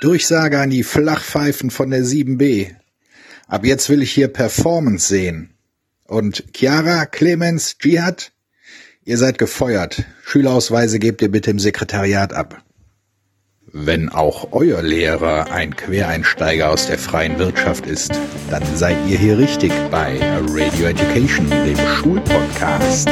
Durchsage an die Flachpfeifen von der 7b. Ab jetzt will ich hier Performance sehen. Und Chiara, Clemens, Jihad, ihr seid gefeuert. Schülerausweise gebt ihr bitte im Sekretariat ab. Wenn auch euer Lehrer ein Quereinsteiger aus der freien Wirtschaft ist, dann seid ihr hier richtig bei Radio Education, dem Schulpodcast.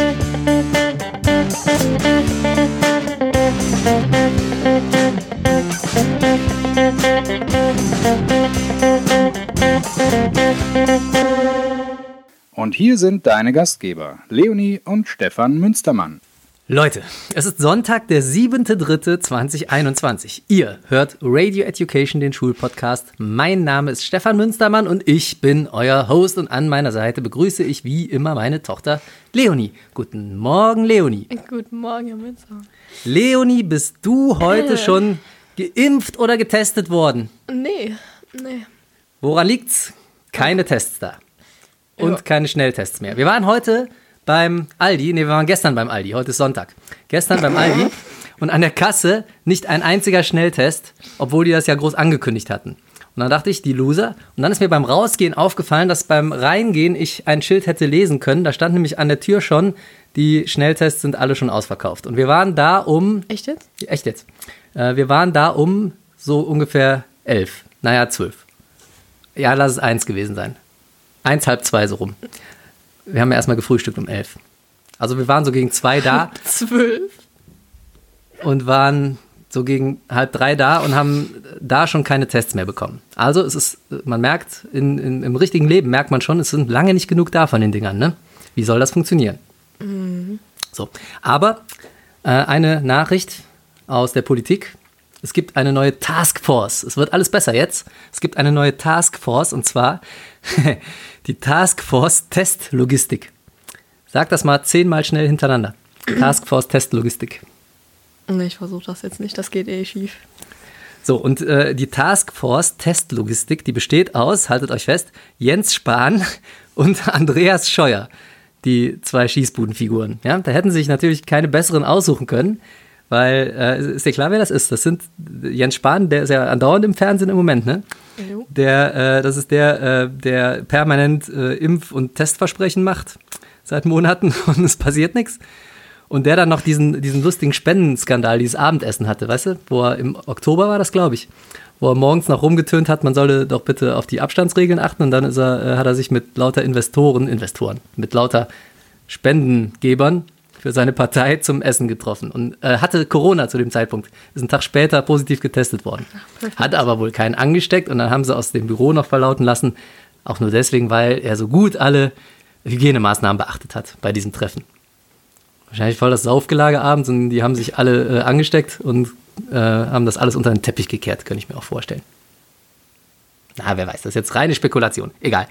Und hier sind deine Gastgeber, Leonie und Stefan Münstermann. Leute, es ist Sonntag, der 7.3.2021. Ihr hört Radio Education, den Schulpodcast. Mein Name ist Stefan Münstermann und ich bin euer Host und an meiner Seite begrüße ich wie immer meine Tochter Leonie. Guten Morgen, Leonie. Guten Morgen, Herr Münstermann. Leonie, bist du heute schon geimpft oder getestet worden? Nee, nee. Woran liegt's? Keine Tests da. Und Ja. keine Schnelltests mehr. Wir waren heute beim Aldi, nee, wir waren gestern beim Aldi, heute ist Sonntag. Gestern beim Aldi und an der Kasse nicht ein einziger Schnelltest, obwohl die das ja groß angekündigt hatten. Und dann dachte ich, die Loser. Und dann ist mir beim Rausgehen aufgefallen, dass beim Reingehen ich ein Schild hätte lesen können. Da stand nämlich an der Tür schon, die Schnelltests sind alle schon ausverkauft. Und wir waren da um Echt jetzt? Echt jetzt. Äh, wir waren da um so ungefähr elf. Naja, zwölf. Ja, lass es eins gewesen sein. Eins, halb zwei so rum. Wir haben ja erstmal gefrühstückt um elf. Also wir waren so gegen zwei da Zwölf. und waren so gegen halb drei da und haben da schon keine Tests mehr bekommen. Also es ist, man merkt, in, in, im richtigen Leben merkt man schon, es sind lange nicht genug da von den Dingern. Ne? Wie soll das funktionieren? So, aber äh, eine Nachricht aus der Politik. Es gibt eine neue Taskforce. Es wird alles besser jetzt. Es gibt eine neue Taskforce und zwar die Taskforce Testlogistik. Sag das mal zehnmal schnell hintereinander. Taskforce Testlogistik. Nee, ich versuche das jetzt nicht, das geht eh schief. So, und äh, die Taskforce Testlogistik, die besteht aus, haltet euch fest, Jens Spahn und Andreas Scheuer, die zwei Schießbudenfiguren. Ja, da hätten sie sich natürlich keine besseren aussuchen können, weil, äh, ist dir klar, wer das ist? Das sind Jens Spahn, der ist ja andauernd im Fernsehen im Moment, ne? Jo. Der, äh, das ist der, äh, der permanent äh, Impf- und Testversprechen macht seit Monaten und es passiert nichts. Und der dann noch diesen, diesen lustigen Spendenskandal, dieses Abendessen hatte, weißt du? Wo er im Oktober war das, glaube ich. Wo er morgens noch rumgetönt hat, man solle doch bitte auf die Abstandsregeln achten. Und dann er, äh, hat er sich mit lauter Investoren, Investoren, mit lauter Spendengebern für seine Partei zum Essen getroffen. Und äh, hatte Corona zu dem Zeitpunkt. Ist einen Tag später positiv getestet worden. Hat aber wohl keinen angesteckt. Und dann haben sie aus dem Büro noch verlauten lassen. Auch nur deswegen, weil er so gut alle Hygienemaßnahmen beachtet hat bei diesem Treffen. Wahrscheinlich voll das Saufgelage abends und die haben sich alle äh, angesteckt und äh, haben das alles unter den Teppich gekehrt, könnte ich mir auch vorstellen. Na, wer weiß, das ist jetzt reine Spekulation. Egal.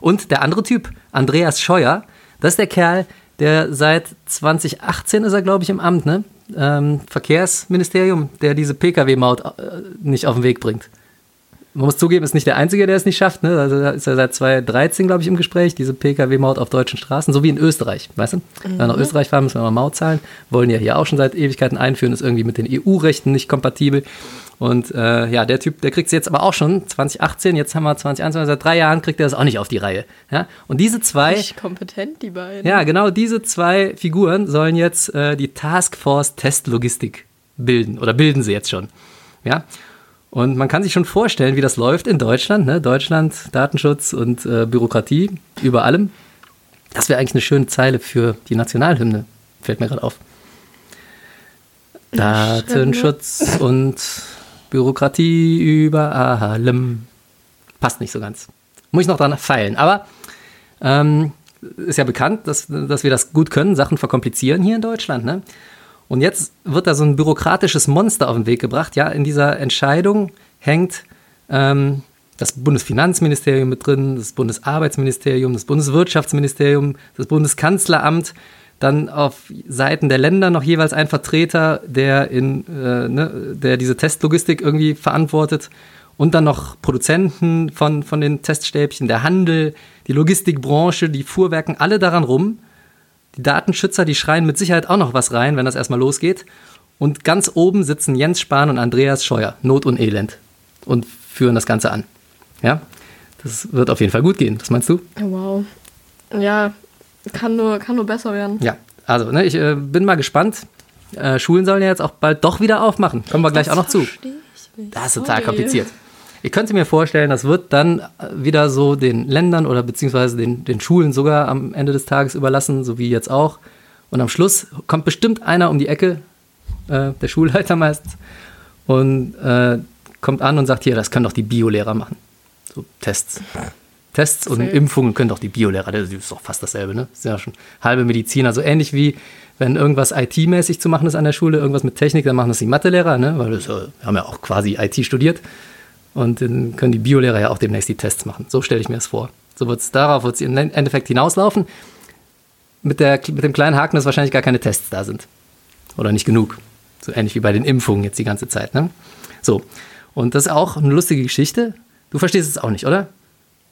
Und der andere Typ, Andreas Scheuer, das ist der Kerl, der seit 2018 ist er, glaube ich, im Amt, ne? Ähm, Verkehrsministerium, der diese Pkw-Maut äh, nicht auf den Weg bringt. Man muss zugeben, ist nicht der Einzige, der es nicht schafft. Ne? Also da ist er seit 2013, glaube ich, im Gespräch, diese Pkw-Maut auf deutschen Straßen, so wie in Österreich. Weißt du? Wenn wir nach Österreich fahren, müssen wir mal Maut zahlen. Wollen ja hier auch schon seit Ewigkeiten einführen, ist irgendwie mit den EU-Rechten nicht kompatibel. Und äh, ja, der Typ, der kriegt es jetzt aber auch schon 2018, jetzt haben wir 2021, seit drei Jahren kriegt er das auch nicht auf die Reihe. Ja? Und diese zwei. Nicht kompetent, die beiden. Ja, genau diese zwei Figuren sollen jetzt äh, die Taskforce Testlogistik bilden oder bilden sie jetzt schon. Ja. Und man kann sich schon vorstellen, wie das läuft in Deutschland. Ne? Deutschland, Datenschutz und äh, Bürokratie über allem. Das wäre eigentlich eine schöne Zeile für die Nationalhymne, fällt mir gerade auf. Datenschutz und Bürokratie über allem. Passt nicht so ganz. Muss ich noch dran feilen. Aber ähm, ist ja bekannt, dass, dass wir das gut können, Sachen verkomplizieren hier in Deutschland. Ne? Und jetzt wird da so ein bürokratisches Monster auf den Weg gebracht. Ja, in dieser Entscheidung hängt ähm, das Bundesfinanzministerium mit drin, das Bundesarbeitsministerium, das Bundeswirtschaftsministerium, das Bundeskanzleramt, dann auf Seiten der Länder noch jeweils ein Vertreter, der, in, äh, ne, der diese Testlogistik irgendwie verantwortet und dann noch Produzenten von, von den Teststäbchen, der Handel, die Logistikbranche, die Fuhrwerken, alle daran rum. Die Datenschützer, die schreien mit Sicherheit auch noch was rein, wenn das erstmal losgeht. Und ganz oben sitzen Jens Spahn und Andreas Scheuer. Not und Elend. und führen das Ganze an. Ja, das wird auf jeden Fall gut gehen. Was meinst du? Wow. Ja, kann nur, kann nur besser werden. Ja, also ne, ich äh, bin mal gespannt. Äh, Schulen sollen ja jetzt auch bald doch wieder aufmachen. Kommen wir gleich auch noch zu. Versteh ich nicht. Das ist total Sorry. kompliziert. Ich könnte mir vorstellen, das wird dann äh, wieder so den Ländern oder beziehungsweise den, den Schulen sogar am Ende des Tages überlassen, so wie jetzt auch. Und am Schluss kommt bestimmt einer um die Ecke, äh, der Schulleiter meistens, und äh, kommt an und sagt, hier, das können doch die Biolehrer machen. So Tests. Tests und Safe. Impfungen können doch die Biolehrer, das ist doch fast dasselbe, ne? Das ist ja schon halbe Medizin. Also ähnlich wie wenn irgendwas IT-mäßig zu machen ist an der Schule, irgendwas mit Technik, dann machen das die Mathelehrer, ne? Weil das, äh, wir haben ja auch quasi IT studiert. Und dann können die Biolehrer ja auch demnächst die Tests machen. So stelle ich mir das vor. So wird's, darauf wird es im Endeffekt hinauslaufen. Mit, der, mit dem kleinen Haken, dass wahrscheinlich gar keine Tests da sind. Oder nicht genug. So ähnlich wie bei den Impfungen jetzt die ganze Zeit. Ne? So. Und das ist auch eine lustige Geschichte. Du verstehst es auch nicht, oder?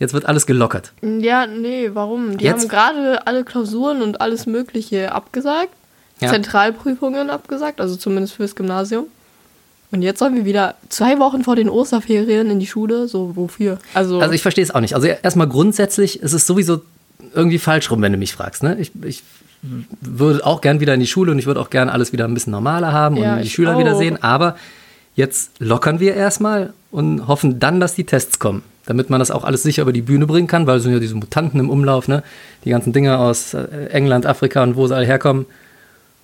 Jetzt wird alles gelockert. Ja, nee, warum? Die Jetzt? haben gerade alle Klausuren und alles Mögliche abgesagt. Ja. Zentralprüfungen abgesagt, also zumindest fürs Gymnasium. Und jetzt sollen wir wieder zwei Wochen vor den Osterferien in die Schule. So, wofür? Also, Also ich verstehe es auch nicht. Also erstmal grundsätzlich ist es sowieso irgendwie falsch rum, wenn du mich fragst. Ne? Ich, ich würde auch gern wieder in die Schule und ich würde auch gern alles wieder ein bisschen normaler haben Ja, und die ich Schüler auch. wieder sehen. Aber jetzt lockern wir erstmal und hoffen dann, dass die Tests kommen. Damit man das auch alles sicher über die Bühne bringen kann, weil es sind ja diese Mutanten im Umlauf, ne? Die ganzen Dinge aus äh, England, Afrika und wo sie alle herkommen.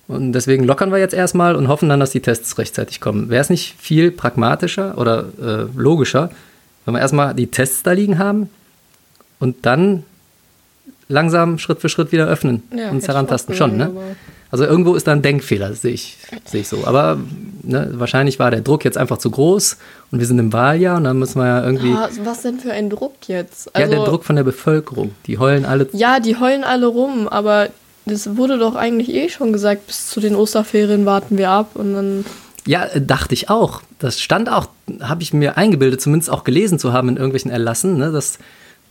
Und deswegen lockern wir jetzt erstmal und hoffen dann, dass die Tests rechtzeitig kommen. Wäre es nicht viel pragmatischer oder äh, logischer, wenn wir erstmal die Tests da liegen haben und dann langsam Schritt für Schritt wieder öffnen Ja, und ich herantasten schon, ne? aber- Also irgendwo ist da ein Denkfehler, sehe ich, sehe ich so. Aber ne, wahrscheinlich war der Druck jetzt einfach zu groß und wir sind im Wahljahr und dann müssen wir ja irgendwie. Ah, was denn für ein Druck jetzt? ja, Also, der Druck von der Bevölkerung. Die heulen alle. Ja, die heulen alle rum, aber das wurde doch eigentlich eh schon gesagt, bis zu den Osterferien warten wir ab und dann. Ja, äh, dachte ich auch. Das stand auch, habe ich mir eingebildet, zumindest auch gelesen zu haben in irgendwelchen Erlassen, ne, dass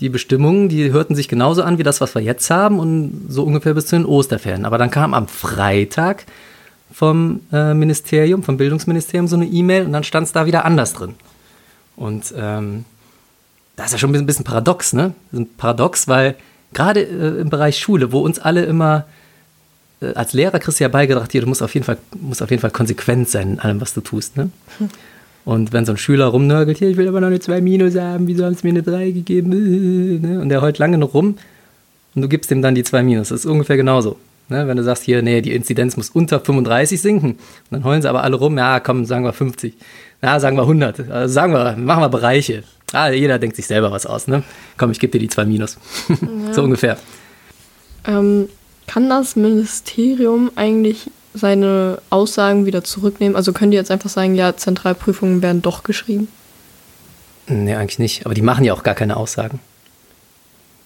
die Bestimmungen, die hörten sich genauso an wie das, was wir jetzt haben und so ungefähr bis zu den Osterferien. Aber dann kam am Freitag vom äh, Ministerium, vom Bildungsministerium so eine E-Mail und dann stand es da wieder anders drin. Und ähm, das ist ja schon ein bisschen, paradox, ne? Ein Paradox, weil gerade äh, im Bereich Schule, wo uns alle immer äh, als Lehrer kriegst du ja beigebracht, hier, du musst auf jeden Fall, musst auf jeden Fall konsequent sein in allem, was du tust. Ne? Und wenn so ein Schüler rumnörgelt, hier, ich will aber noch eine 2 Minus haben, wieso haben sie mir eine 3 gegeben? Äh, Ne? Und der heult lange noch rum und du gibst ihm dann die 2 Minus. Das ist ungefähr genauso. Ne? Wenn du sagst, hier, nee, die Inzidenz muss unter 35 sinken, und dann heulen sie aber alle rum, ja, komm, sagen wir 50. Ja, sagen wir 100. Also sagen wir, machen wir Bereiche. Ah, jeder denkt sich selber was aus, ne? Komm, ich gebe dir die 2 Minus. so ungefähr. Ähm, kann das Ministerium eigentlich seine Aussagen wieder zurücknehmen? Also können die jetzt einfach sagen, ja, Zentralprüfungen werden doch geschrieben? Nee, eigentlich nicht. Aber die machen ja auch gar keine Aussagen.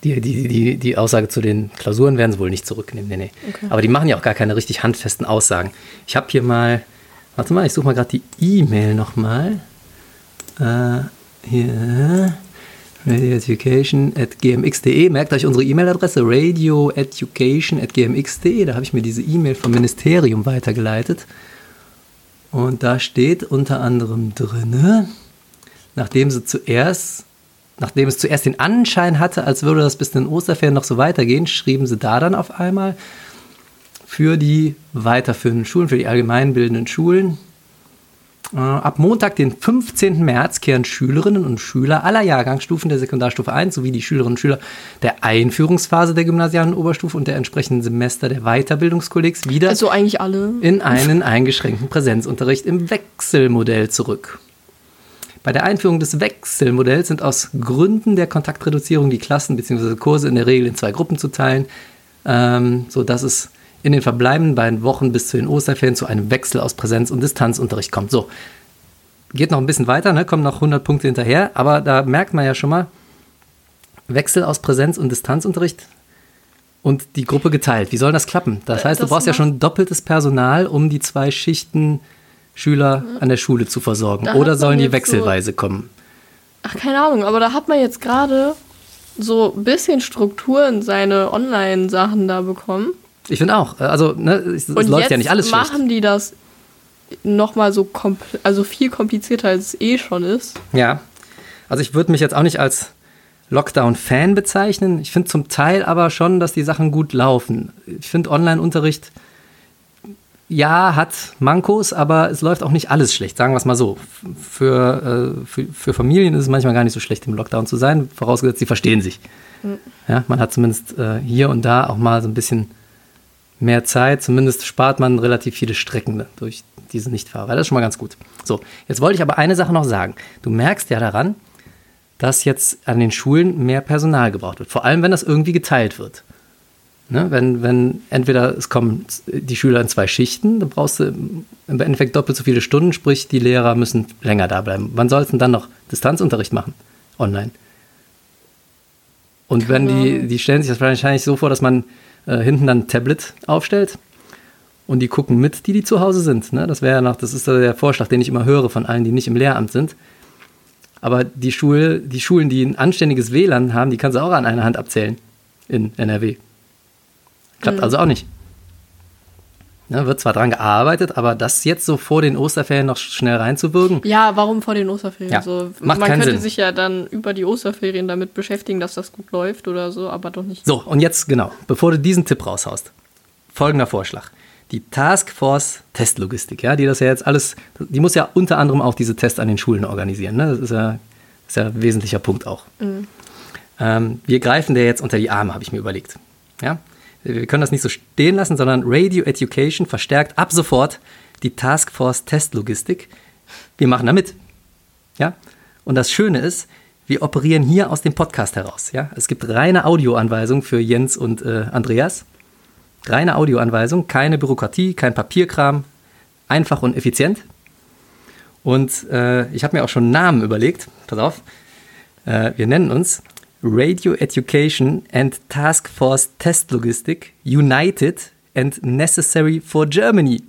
Die, die, die, die Aussage zu den Klausuren werden sie wohl nicht zurücknehmen. Nee, nee. Okay. Aber die machen ja auch gar keine richtig handfesten Aussagen. Ich habe hier mal, warte mal, ich suche mal gerade die E-Mail nochmal. Äh, hier, radioeducation at gmx.de. Merkt euch unsere E-Mail-Adresse, radioeducation at gmx.de. Da habe ich mir diese E-Mail vom Ministerium weitergeleitet. Und da steht unter anderem drinne, nachdem sie zuerst, nachdem es zuerst den Anschein hatte, als würde das bis in den Osterferien noch so weitergehen, schrieben sie da dann auf einmal für die weiterführenden Schulen, für die allgemeinbildenden Schulen. Äh, Ab Montag, den 15. März, kehren Schülerinnen und Schüler aller Jahrgangsstufen der Sekundarstufe 1 sowie die Schülerinnen und Schüler der Einführungsphase der gymnasialen Oberstufe und der entsprechenden Semester der Weiterbildungskollegs wieder Also eigentlich alle. in einen eingeschränkten Präsenzunterricht im Wechselmodell zurück. Bei der Einführung des Wechselmodells sind aus Gründen der Kontaktreduzierung die Klassen bzw. Kurse in der Regel in zwei Gruppen zu teilen, ähm, sodass es in den verbleibenden beiden Wochen bis zu den Osterferien zu einem Wechsel aus Präsenz- und Distanzunterricht kommt. So, geht noch ein bisschen weiter, ne? kommen noch 100 Punkte hinterher, aber da merkt man ja schon mal, Wechsel aus Präsenz- und Distanzunterricht und die Gruppe geteilt. Wie soll das klappen? Das Äh, heißt, du das brauchst ja schon doppeltes Personal, um die zwei Schichten Schüler an der Schule zu versorgen. Da Oder sollen die jetzt so- wechselweise kommen? Ach, keine Ahnung, aber da hat man jetzt gerade so ein bisschen Struktur in seine Online-Sachen da bekommen. Ich finde auch. Also, ne, es, es läuft ja nicht alles schlecht. machen die das nochmal so also viel komplizierter als es eh schon ist. Ja. Also ich würde mich jetzt auch nicht als Lockdown-Fan bezeichnen. Ich finde zum Teil aber schon, dass die Sachen gut laufen. Ich finde Online-Unterricht, ja, hat Mankos, aber es läuft auch nicht alles schlecht, sagen wir es mal so. Für, äh, für, für, Familien ist es manchmal gar nicht so schlecht, im Lockdown zu sein, vorausgesetzt, sie verstehen sich. Mhm. Ja, man hat zumindest äh, hier und da auch mal so ein bisschen mehr Zeit. Zumindest spart man relativ viele Strecken durch diese Nichtfahrer. Das ist schon mal ganz gut. So, jetzt wollte ich aber eine Sache noch sagen. Du merkst ja daran, dass jetzt an den Schulen mehr Personal gebraucht wird. Vor allem, wenn das irgendwie geteilt wird. Ne? Wenn, wenn entweder es kommen die Schüler in zwei Schichten, dann brauchst du im Endeffekt doppelt so viele Stunden, sprich, die Lehrer müssen länger da bleiben. Wann soll es denn dann noch Distanzunterricht machen? Online. Und wenn die, die stellen sich das wahrscheinlich so vor, dass man äh, hinten dann ein Tablet aufstellt und die gucken mit, die, die zu Hause sind. Ne? Das wäre ja noch, das ist der Vorschlag, den ich immer höre von allen, die nicht im Lehramt sind. Aber die, Schule, die Schulen, die ein anständiges WLAN haben, die kannst du auch an einer Hand abzählen in NRW. Klappt mhm. also auch nicht. Ne, wird zwar dran gearbeitet, aber das jetzt so vor den Osterferien noch schnell reinzuwirken. Ja, warum vor den Osterferien? Ja, so, macht man könnte Sinn. sich ja dann über die Osterferien damit beschäftigen, dass das gut läuft oder so, aber doch nicht. So, und jetzt genau, bevor du diesen Tipp raushaust, folgender Vorschlag. Die Taskforce Testlogistik, ja, die das ja jetzt alles, die muss ja unter anderem auch diese Tests an den Schulen organisieren. Ne? Das ist ja, ist ja ein wesentlicher Punkt auch. Mhm. Ähm, wir greifen der jetzt unter die Arme, habe ich mir überlegt. Ja? Wir können das nicht so stehen lassen, sondern Radio Education verstärkt ab sofort die Taskforce Testlogistik. Wir machen da mit. Ja? Und das Schöne ist, wir operieren hier aus dem Podcast heraus. Ja? Es gibt reine Audioanweisungen für Jens und äh, Andreas. Reine Audioanweisung, keine Bürokratie, kein Papierkram, einfach und effizient. Und äh, ich habe mir auch schon Namen überlegt. Pass auf. Äh, wir nennen uns Radio Education and Task Force Test Logistik United and Necessary for Germany.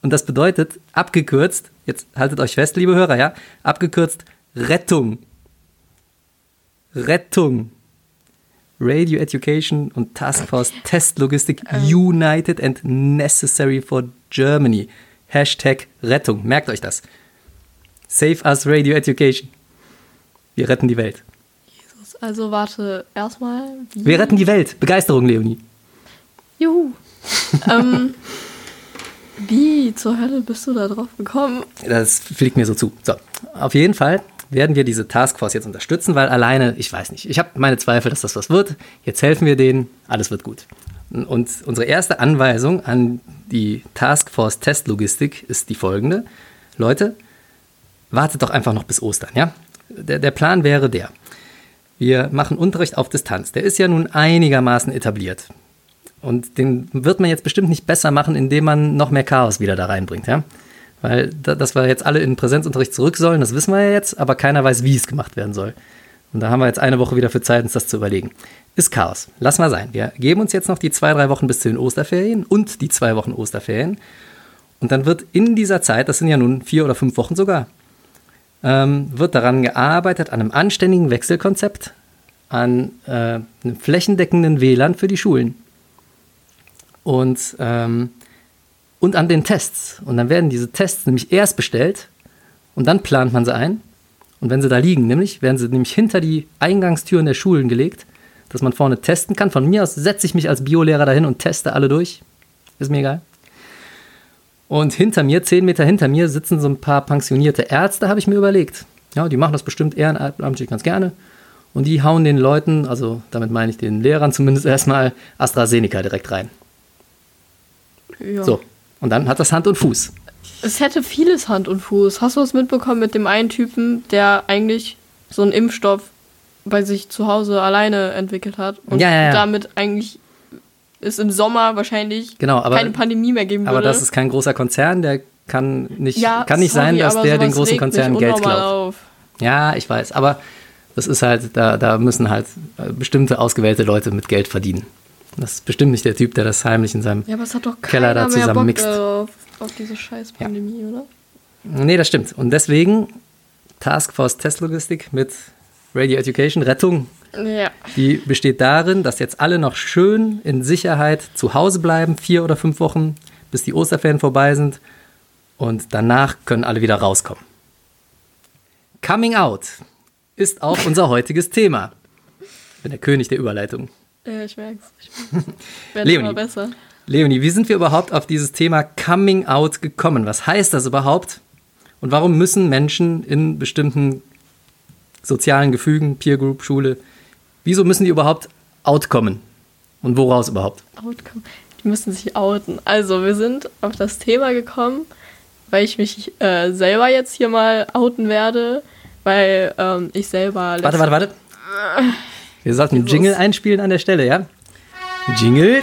Und das bedeutet, abgekürzt, jetzt haltet euch fest, liebe Hörer, ja, abgekürzt Rettung. Rettung. Radio Education und Task Force Test Logistik United and Necessary for Germany. Hashtag Rettung. Merkt euch das. Save us Radio Education. Wir retten die Welt. Also warte, erstmal. Wir retten die Welt. Begeisterung, Leonie. Juhu. ähm, wie zur Hölle bist du da drauf gekommen? Das fliegt mir so zu. So, auf jeden Fall werden wir diese Taskforce jetzt unterstützen, weil alleine, ich weiß nicht, ich habe meine Zweifel, dass das was wird. Jetzt helfen wir denen, alles wird gut. Und unsere erste Anweisung an die Taskforce Testlogistik ist die folgende. Leute, wartet doch einfach noch bis Ostern, ja? Der, der Plan wäre der. Wir machen Unterricht auf Distanz. Der ist ja nun einigermaßen etabliert. Und den wird man jetzt bestimmt nicht besser machen, indem man noch mehr Chaos wieder da reinbringt, ja? Weil, dass wir jetzt alle in Präsenzunterricht zurück sollen, das wissen wir ja jetzt, aber keiner weiß, wie es gemacht werden soll. Und da haben wir jetzt eine Woche wieder für Zeit, uns das zu überlegen. Ist Chaos. Lass mal sein. Wir geben uns jetzt noch die zwei, drei Wochen bis zu den Osterferien und die zwei Wochen Osterferien. Und dann wird in dieser Zeit, das sind ja nun vier oder fünf Wochen sogar, ähm, wird daran gearbeitet, an einem anständigen Wechselkonzept, an äh, einem flächendeckenden WLAN für die Schulen und, ähm, und an den Tests. Und dann werden diese Tests nämlich erst bestellt und dann plant man sie ein. Und wenn sie da liegen, nämlich, werden sie nämlich hinter die Eingangstüren der Schulen gelegt, dass man vorne testen kann. Von mir aus setze ich mich als Biolehrer dahin und teste alle durch. Ist mir egal. Und hinter mir, zehn Meter hinter mir, sitzen so ein paar pensionierte Ärzte, habe ich mir überlegt. Ja, die machen das bestimmt ehrenamtlich ganz gerne. Und die hauen den Leuten, also damit meine ich den Lehrern zumindest erstmal, AstraZeneca direkt rein. Ja. So, und dann hat das Hand und Fuß. Es hätte vieles Hand und Fuß. Hast du was mitbekommen mit dem einen Typen, der eigentlich so einen Impfstoff bei sich zu Hause alleine entwickelt hat und Ja, ja, damit eigentlich es im Sommer wahrscheinlich Genau, aber- keine Pandemie mehr geben würde. Aber das ist kein großer Konzern, der kann nicht, ja, kann nicht sorry, sein, dass der den großen Konzernen Geld klaut. Auf. Ja, ich weiß, aber das ist halt, da, da müssen halt äh, bestimmte ausgewählte Leute mit Geld verdienen. Das ist bestimmt nicht der Typ, der das heimlich in seinem. Ja, aber es hat doch Keller da mehr Bock zusammenmixt. darauf, auf diese scheiß Pandemie, oder? Nee, das stimmt. Und deswegen Taskforce Testlogistik mit Radio Education Rettung. Ja. Die besteht darin, dass jetzt alle noch schön in Sicherheit zu Hause bleiben, vier oder fünf Wochen, bis die Osterferien vorbei sind. Und danach können alle wieder rauskommen. Coming Out ist auch unser heutiges Thema. Ich bin der König der Überleitung. Ja, ich merk's. Ich. Wird Leonie. immer besser. Leonie, wie sind wir überhaupt auf dieses Thema Coming Out gekommen? Was heißt das überhaupt? Und warum müssen Menschen in bestimmten sozialen Gefügen, Peer Group, Schule, wieso müssen die überhaupt outkommen? Und woraus überhaupt? Outcome. Die müssen sich outen. Also, wir sind auf das Thema gekommen, weil ich mich äh, selber jetzt hier mal outen werde, weil ähm, ich selber. Warte, warte, warte. Wir sollten einen. Jingle einspielen an der Stelle, ja? Jingle.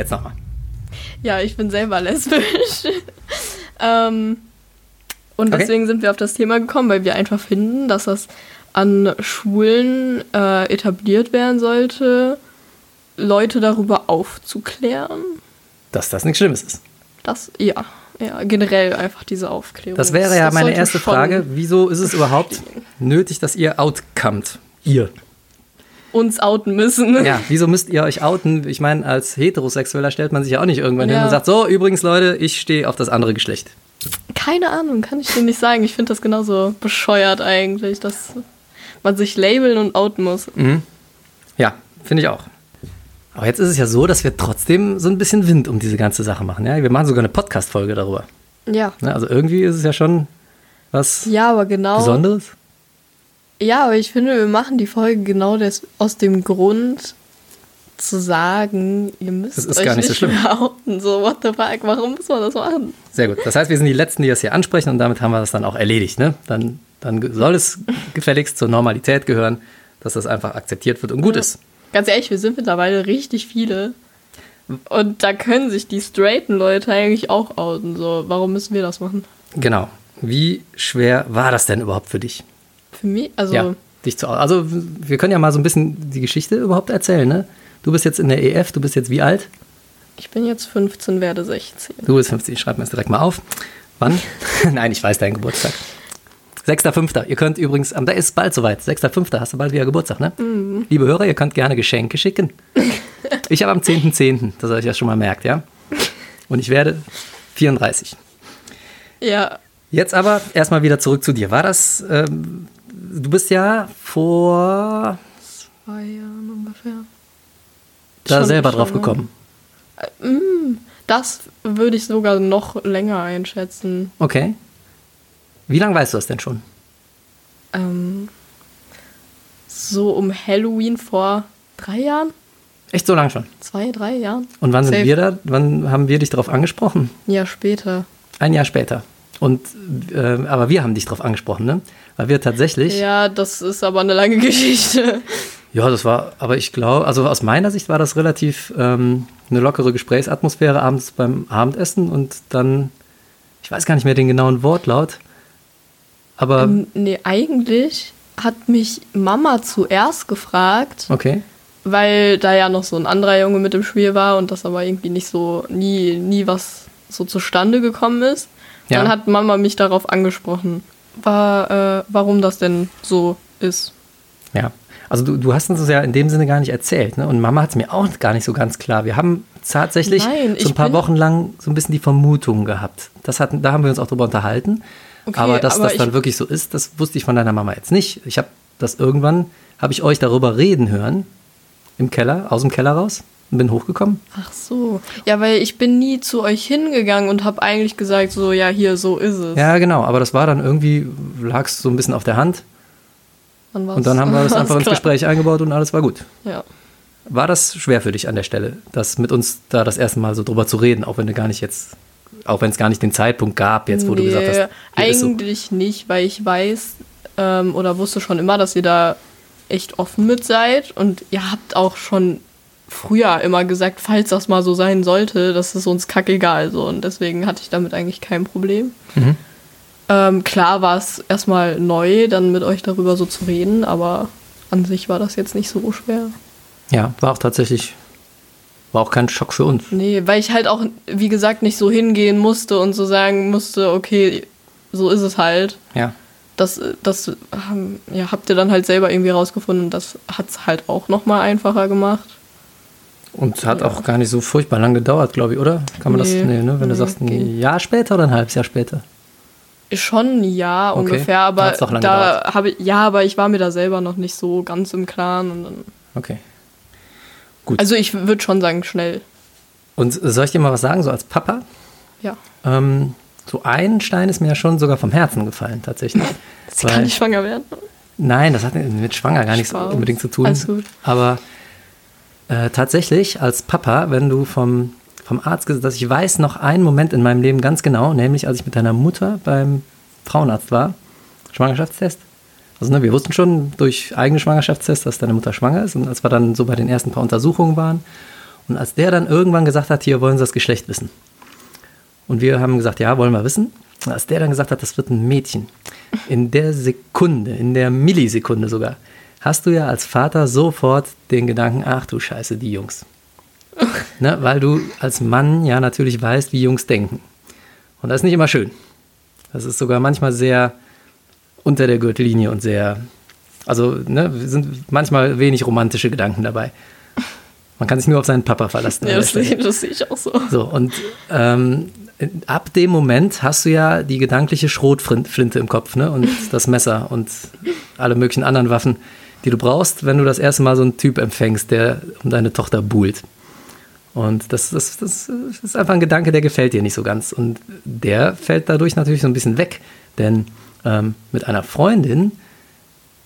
Jetzt nochmal. Ja, ich bin selber lesbisch. ähm, und Okay. deswegen sind wir auf das Thema gekommen, weil wir einfach finden, dass das an Schulen äh, etabliert werden sollte, Leute darüber aufzuklären. Dass das nichts Schlimmes ist. Das, ja, ja, generell einfach diese Aufklärung. Das wäre ja meine sollte erste Frage. Wieso ist es überhaupt nötig, dass ihr outcomet? Ihr. Uns outen müssen. Ja, wieso müsst ihr euch outen? Ich meine, als Heterosexueller stellt man sich ja auch nicht irgendwann hin Ja. und sagt, so, übrigens, Leute, ich stehe auf das andere Geschlecht. Keine Ahnung, kann ich dir nicht sagen. Ich finde das genauso bescheuert eigentlich, dass man sich labeln und outen muss. Ja, finde ich auch. Aber jetzt ist es ja so, dass wir trotzdem so ein bisschen Wind um diese ganze Sache machen. Ja? Wir machen sogar eine Podcast-Folge darüber. Ja. Ne? Also irgendwie ist es ja schon was Ja, aber genau. Besonderes. Ja, aber ich finde, wir machen die Folge genau des, aus dem Grund zu sagen, ihr müsst Das ist euch gar nicht so schlimm. behaupten. So, what the fuck, warum muss man das machen? Sehr gut. Das heißt, wir sind die Letzten, die das hier ansprechen und damit haben wir das dann auch erledigt. Ne? Dann, dann soll es gefälligst zur Normalität gehören, dass das einfach akzeptiert wird und gut ist. Ganz ehrlich, wir sind mittlerweile richtig viele. Und da können sich die straighten Leute eigentlich auch outen. So, warum müssen wir das machen? Genau. Wie schwer war das denn überhaupt für dich? Für mich, also, Ja, dich zu Also, wir können ja mal so ein bisschen die Geschichte überhaupt erzählen. Ne? Du bist jetzt in der EF, du bist jetzt wie alt? ich bin jetzt 15, werde 16. Du bist 50, ich schreibe mir das direkt mal auf. Wann? Nein, ich weiß deinen Geburtstag. 6.5. Ihr könnt übrigens, am- da ist bald soweit. 6.5. hast du bald wieder Geburtstag, ne? Liebe Hörer, ihr könnt gerne Geschenke schicken. Ich habe am 10.10., dass ihr euch das schon mal merkt, ja? Und ich werde 34. Ja, Jetzt aber erstmal wieder zurück zu dir. War das, ähm, du bist ja vor zwei Jahren ungefähr. da Schon- selber schon drauf gekommen. Das würde ich sogar noch länger einschätzen. Okay. Wie lange weißt du das denn schon? Ähm, so um Halloween vor drei Jahren? Echt so lange schon. Zwei, drei Jahren? Und wann sind Safe. wir da? Wann haben wir dich darauf angesprochen? Ein Jahr später. Ein Jahr später. Und äh, aber wir haben dich darauf angesprochen, ne? Weil wir tatsächlich. Ja. Ja, das ist aber eine lange Geschichte. das war, aber ich glaube, also aus meiner Sicht war das relativ ähm, eine lockere Gesprächsatmosphäre abends beim Abendessen und dann, ich weiß gar nicht mehr den genauen Wortlaut, aber Ähm, nee, eigentlich hat mich Mama zuerst gefragt, okay. weil da ja noch so ein anderer Junge mit im Spiel war und das aber irgendwie nicht so, nie, nie was so zustande gekommen ist. Ja. Dann hat Mama mich darauf angesprochen, war, äh, warum das denn so ist. Ja, also du, du hast uns das ja in dem Sinne gar nicht erzählt, ne? Und Mama hat es mir auch gar nicht so ganz klar. Wir haben tatsächlich Nein, so ein paar Wochen lang so ein bisschen die Vermutung gehabt. Das hatten, da haben wir uns auch drüber unterhalten. Okay, aber dass aber das dann ich- wirklich so ist, das wusste ich von deiner Mama jetzt nicht. Ich habe das irgendwann, habe ich euch darüber reden hören, im Keller, aus dem Keller raus und bin hochgekommen. Ach so. Ja, weil ich bin nie zu euch hingegangen und habe eigentlich gesagt, so, ja, hier, so ist es. Ja, genau, aber das war dann irgendwie, lag es so ein bisschen auf der Hand Dann und dann haben wir das einfach ins. Gespräch eingebaut und alles war gut. Ja. War das schwer für dich an der Stelle, das mit uns da das erste Mal so drüber zu reden, auch wenn du gar nicht jetzt, auch wenn es gar nicht den Zeitpunkt gab, jetzt wo du gesagt hast, ist so. eigentlich nicht, weil ich weiß ähm, oder wusste schon immer, dass ihr da echt offen mit seid und ihr habt auch schon früher immer gesagt, falls das mal so sein sollte, das ist uns kackegal so und deswegen hatte ich damit eigentlich kein Problem. Mhm. Ähm, klar war es erstmal neu, dann mit euch darüber so zu reden, aber an sich war das jetzt nicht so schwer. Ja, war auch tatsächlich War auch kein Schock für uns. Nee, weil ich halt auch, wie gesagt, nicht so hingehen musste und so sagen musste, okay, so ist es halt. Ja. Das, das ähm, ja, habt ihr dann halt selber irgendwie rausgefunden. Das hat es halt auch nochmal einfacher gemacht. Und hat Ja. auch gar nicht so furchtbar lang gedauert, glaube ich, oder? Kann man Nee. das, nee, ne? Wenn du Nee, sagst, ein ging. Jahr später oder ein halbes Jahr später? Schon ein Jahr Okay, ungefähr, aber da habe ich, ja, aber ich war mir da selber noch nicht so ganz im Klaren. Und dann, Okay. also ich würde schon sagen, schnell. Und soll ich dir mal was sagen, so als Papa? Ja. Ähm, so ein Stein ist mir ja schon sogar vom Herzen gefallen, tatsächlich. Sie kann nicht schwanger werden. Nein, das hat mit Schwanger gar nichts Spaß. unbedingt zu tun. Alles gut. Aber äh, tatsächlich als Papa, wenn du vom, vom Arzt gesagt hast, ich weiß noch einen Moment in meinem Leben ganz genau, nämlich als ich mit deiner Mutter beim Frauenarzt war, Schwangerschaftstest. Also ne, wir wussten schon durch eigene Schwangerschaftstest, dass deine Mutter schwanger ist. Und als wir dann so bei den ersten paar Untersuchungen waren und als der dann irgendwann gesagt hat, hier wollen Sie das Geschlecht wissen. Und wir haben gesagt, ja, wollen wir wissen. Und als der dann gesagt hat, das wird ein Mädchen, in der Sekunde, in der Millisekunde sogar, hast du ja als Vater sofort den Gedanken, ach du Scheiße, die Jungs. ne, weil du als Mann ja natürlich weißt, wie Jungs denken. Und das ist nicht immer schön. Das ist sogar manchmal sehr unter der Gürtellinie und sehr, also ne, sind manchmal wenig romantische Gedanken dabei. Man kann sich nur auf seinen Papa verlassen. Ja, das, das sehe ich auch so. So, und ähm, ab dem Moment hast du ja die gedankliche Schrotflinte im Kopf, ne? Und das Messer und alle möglichen anderen Waffen, die du brauchst, wenn du das erste Mal so einen Typ empfängst, der um deine Tochter buhlt. Und das, das, das ist einfach ein Gedanke, der gefällt dir nicht so ganz. Und der fällt dadurch natürlich so ein bisschen weg. Denn ähm, mit einer Freundin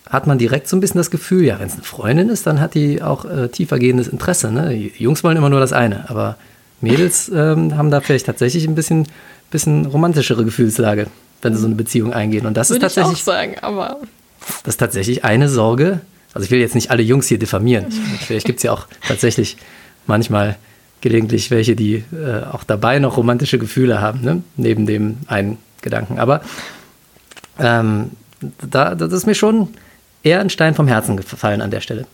hat man direkt so ein bisschen das Gefühl, ja, wenn es eine Freundin ist, dann hat die auch äh, tiefergehendes Interesse. Ne? Jungs wollen immer nur das eine, aber Mädels ähm, haben da vielleicht tatsächlich ein bisschen, bisschen romantischere Gefühlslage, wenn sie so eine Beziehung eingehen. Und das Würde ist ich auch tatsächlich, sagen, aber das ist tatsächlich eine Sorge. Also ich will jetzt nicht alle Jungs hier diffamieren. Ich, vielleicht gibt es ja auch tatsächlich manchmal gelegentlich welche, die äh, auch dabei noch romantische Gefühle haben, ne? neben dem einen Gedanken. Aber ähm, da, das ist mir schon eher ein Stein vom Herzen gefallen an der Stelle.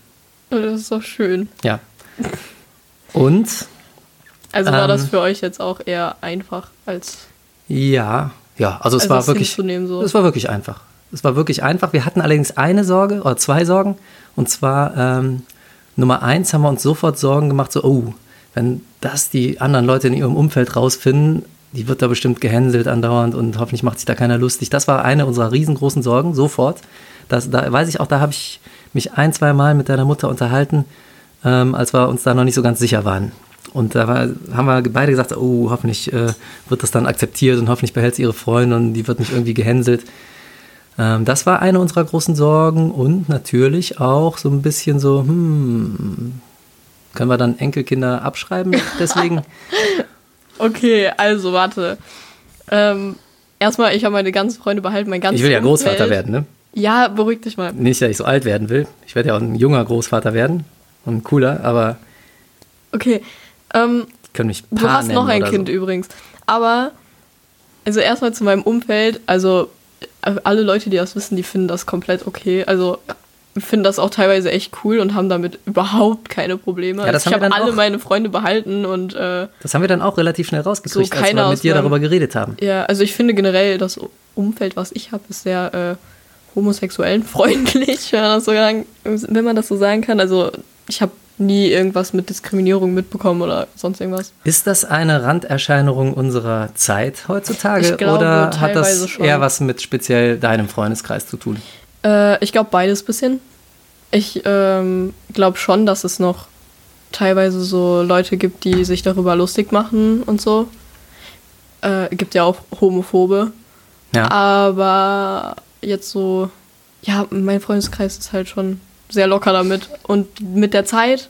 das ist doch schön. Ja. Und Also war Ähm. das für euch jetzt auch eher einfach als ja, ja, also es Also war wirklich, so. es war wirklich einfach. Es war wirklich einfach. Wir hatten allerdings eine Sorge oder zwei Sorgen. Und zwar ähm, Nummer eins haben wir uns sofort Sorgen gemacht, so, oh, wenn das die anderen Leute in ihrem Umfeld rausfinden, die wird da bestimmt gehänselt andauernd und hoffentlich macht sich da keiner lustig. Das war eine unserer riesengroßen Sorgen, sofort. Das, da weiß ich auch, da habe ich mich ein, zwei Mal mit deiner Mutter unterhalten, ähm, als wir uns da noch nicht so ganz sicher waren. Und da war, haben wir beide gesagt, oh, hoffentlich äh, wird das dann akzeptiert und hoffentlich behält sie ihre Freundin und die wird nicht irgendwie gehänselt. Ähm, das war eine unserer großen Sorgen und natürlich auch so ein bisschen so, hm, können wir dann Enkelkinder abschreiben deswegen? Okay, also warte. Ähm, erstmal, ich habe meine ganzen Freunde behalten, mein ganzes Ich will ja. Großvater werden, ne? Ja, beruhig dich mal. Nicht, dass ich so alt werden will. Ich werde ja auch ein junger Großvater werden und cooler, aber Okay. Ähm, ich kann mich du Pa hast noch ein Kind so. übrigens. Aber, also erstmal zu meinem Umfeld. Also, alle Leute, die das wissen, die finden das komplett okay. Also, finden das auch teilweise echt cool und haben damit überhaupt keine Probleme. Ja, das ich habe alle auch. meine Freunde behalten und äh, Das haben wir dann auch relativ schnell rausgekriegt, So als wir mit dir meinem- darüber geredet haben. Ja, also ich finde generell das Umfeld, was ich habe, ist sehr äh, homosexuellen freundlich, wenn man, das so sagen, wenn man das so sagen kann. Also ich habe nie irgendwas mit Diskriminierung mitbekommen oder sonst irgendwas. Ist das eine Randerscheinung unserer Zeit heutzutage Ich glaube, oder hat das schon. eher was mit speziell deinem Freundeskreis zu tun? Äh, ich glaube beides bisschen. Ich ähm, glaube schon, dass es noch teilweise so Leute gibt, die sich darüber lustig machen und so. Äh, gibt ja auch Homophobe. Ja. Aber jetzt so, ja, mein Freundeskreis ist halt schon sehr locker damit. Und mit der Zeit,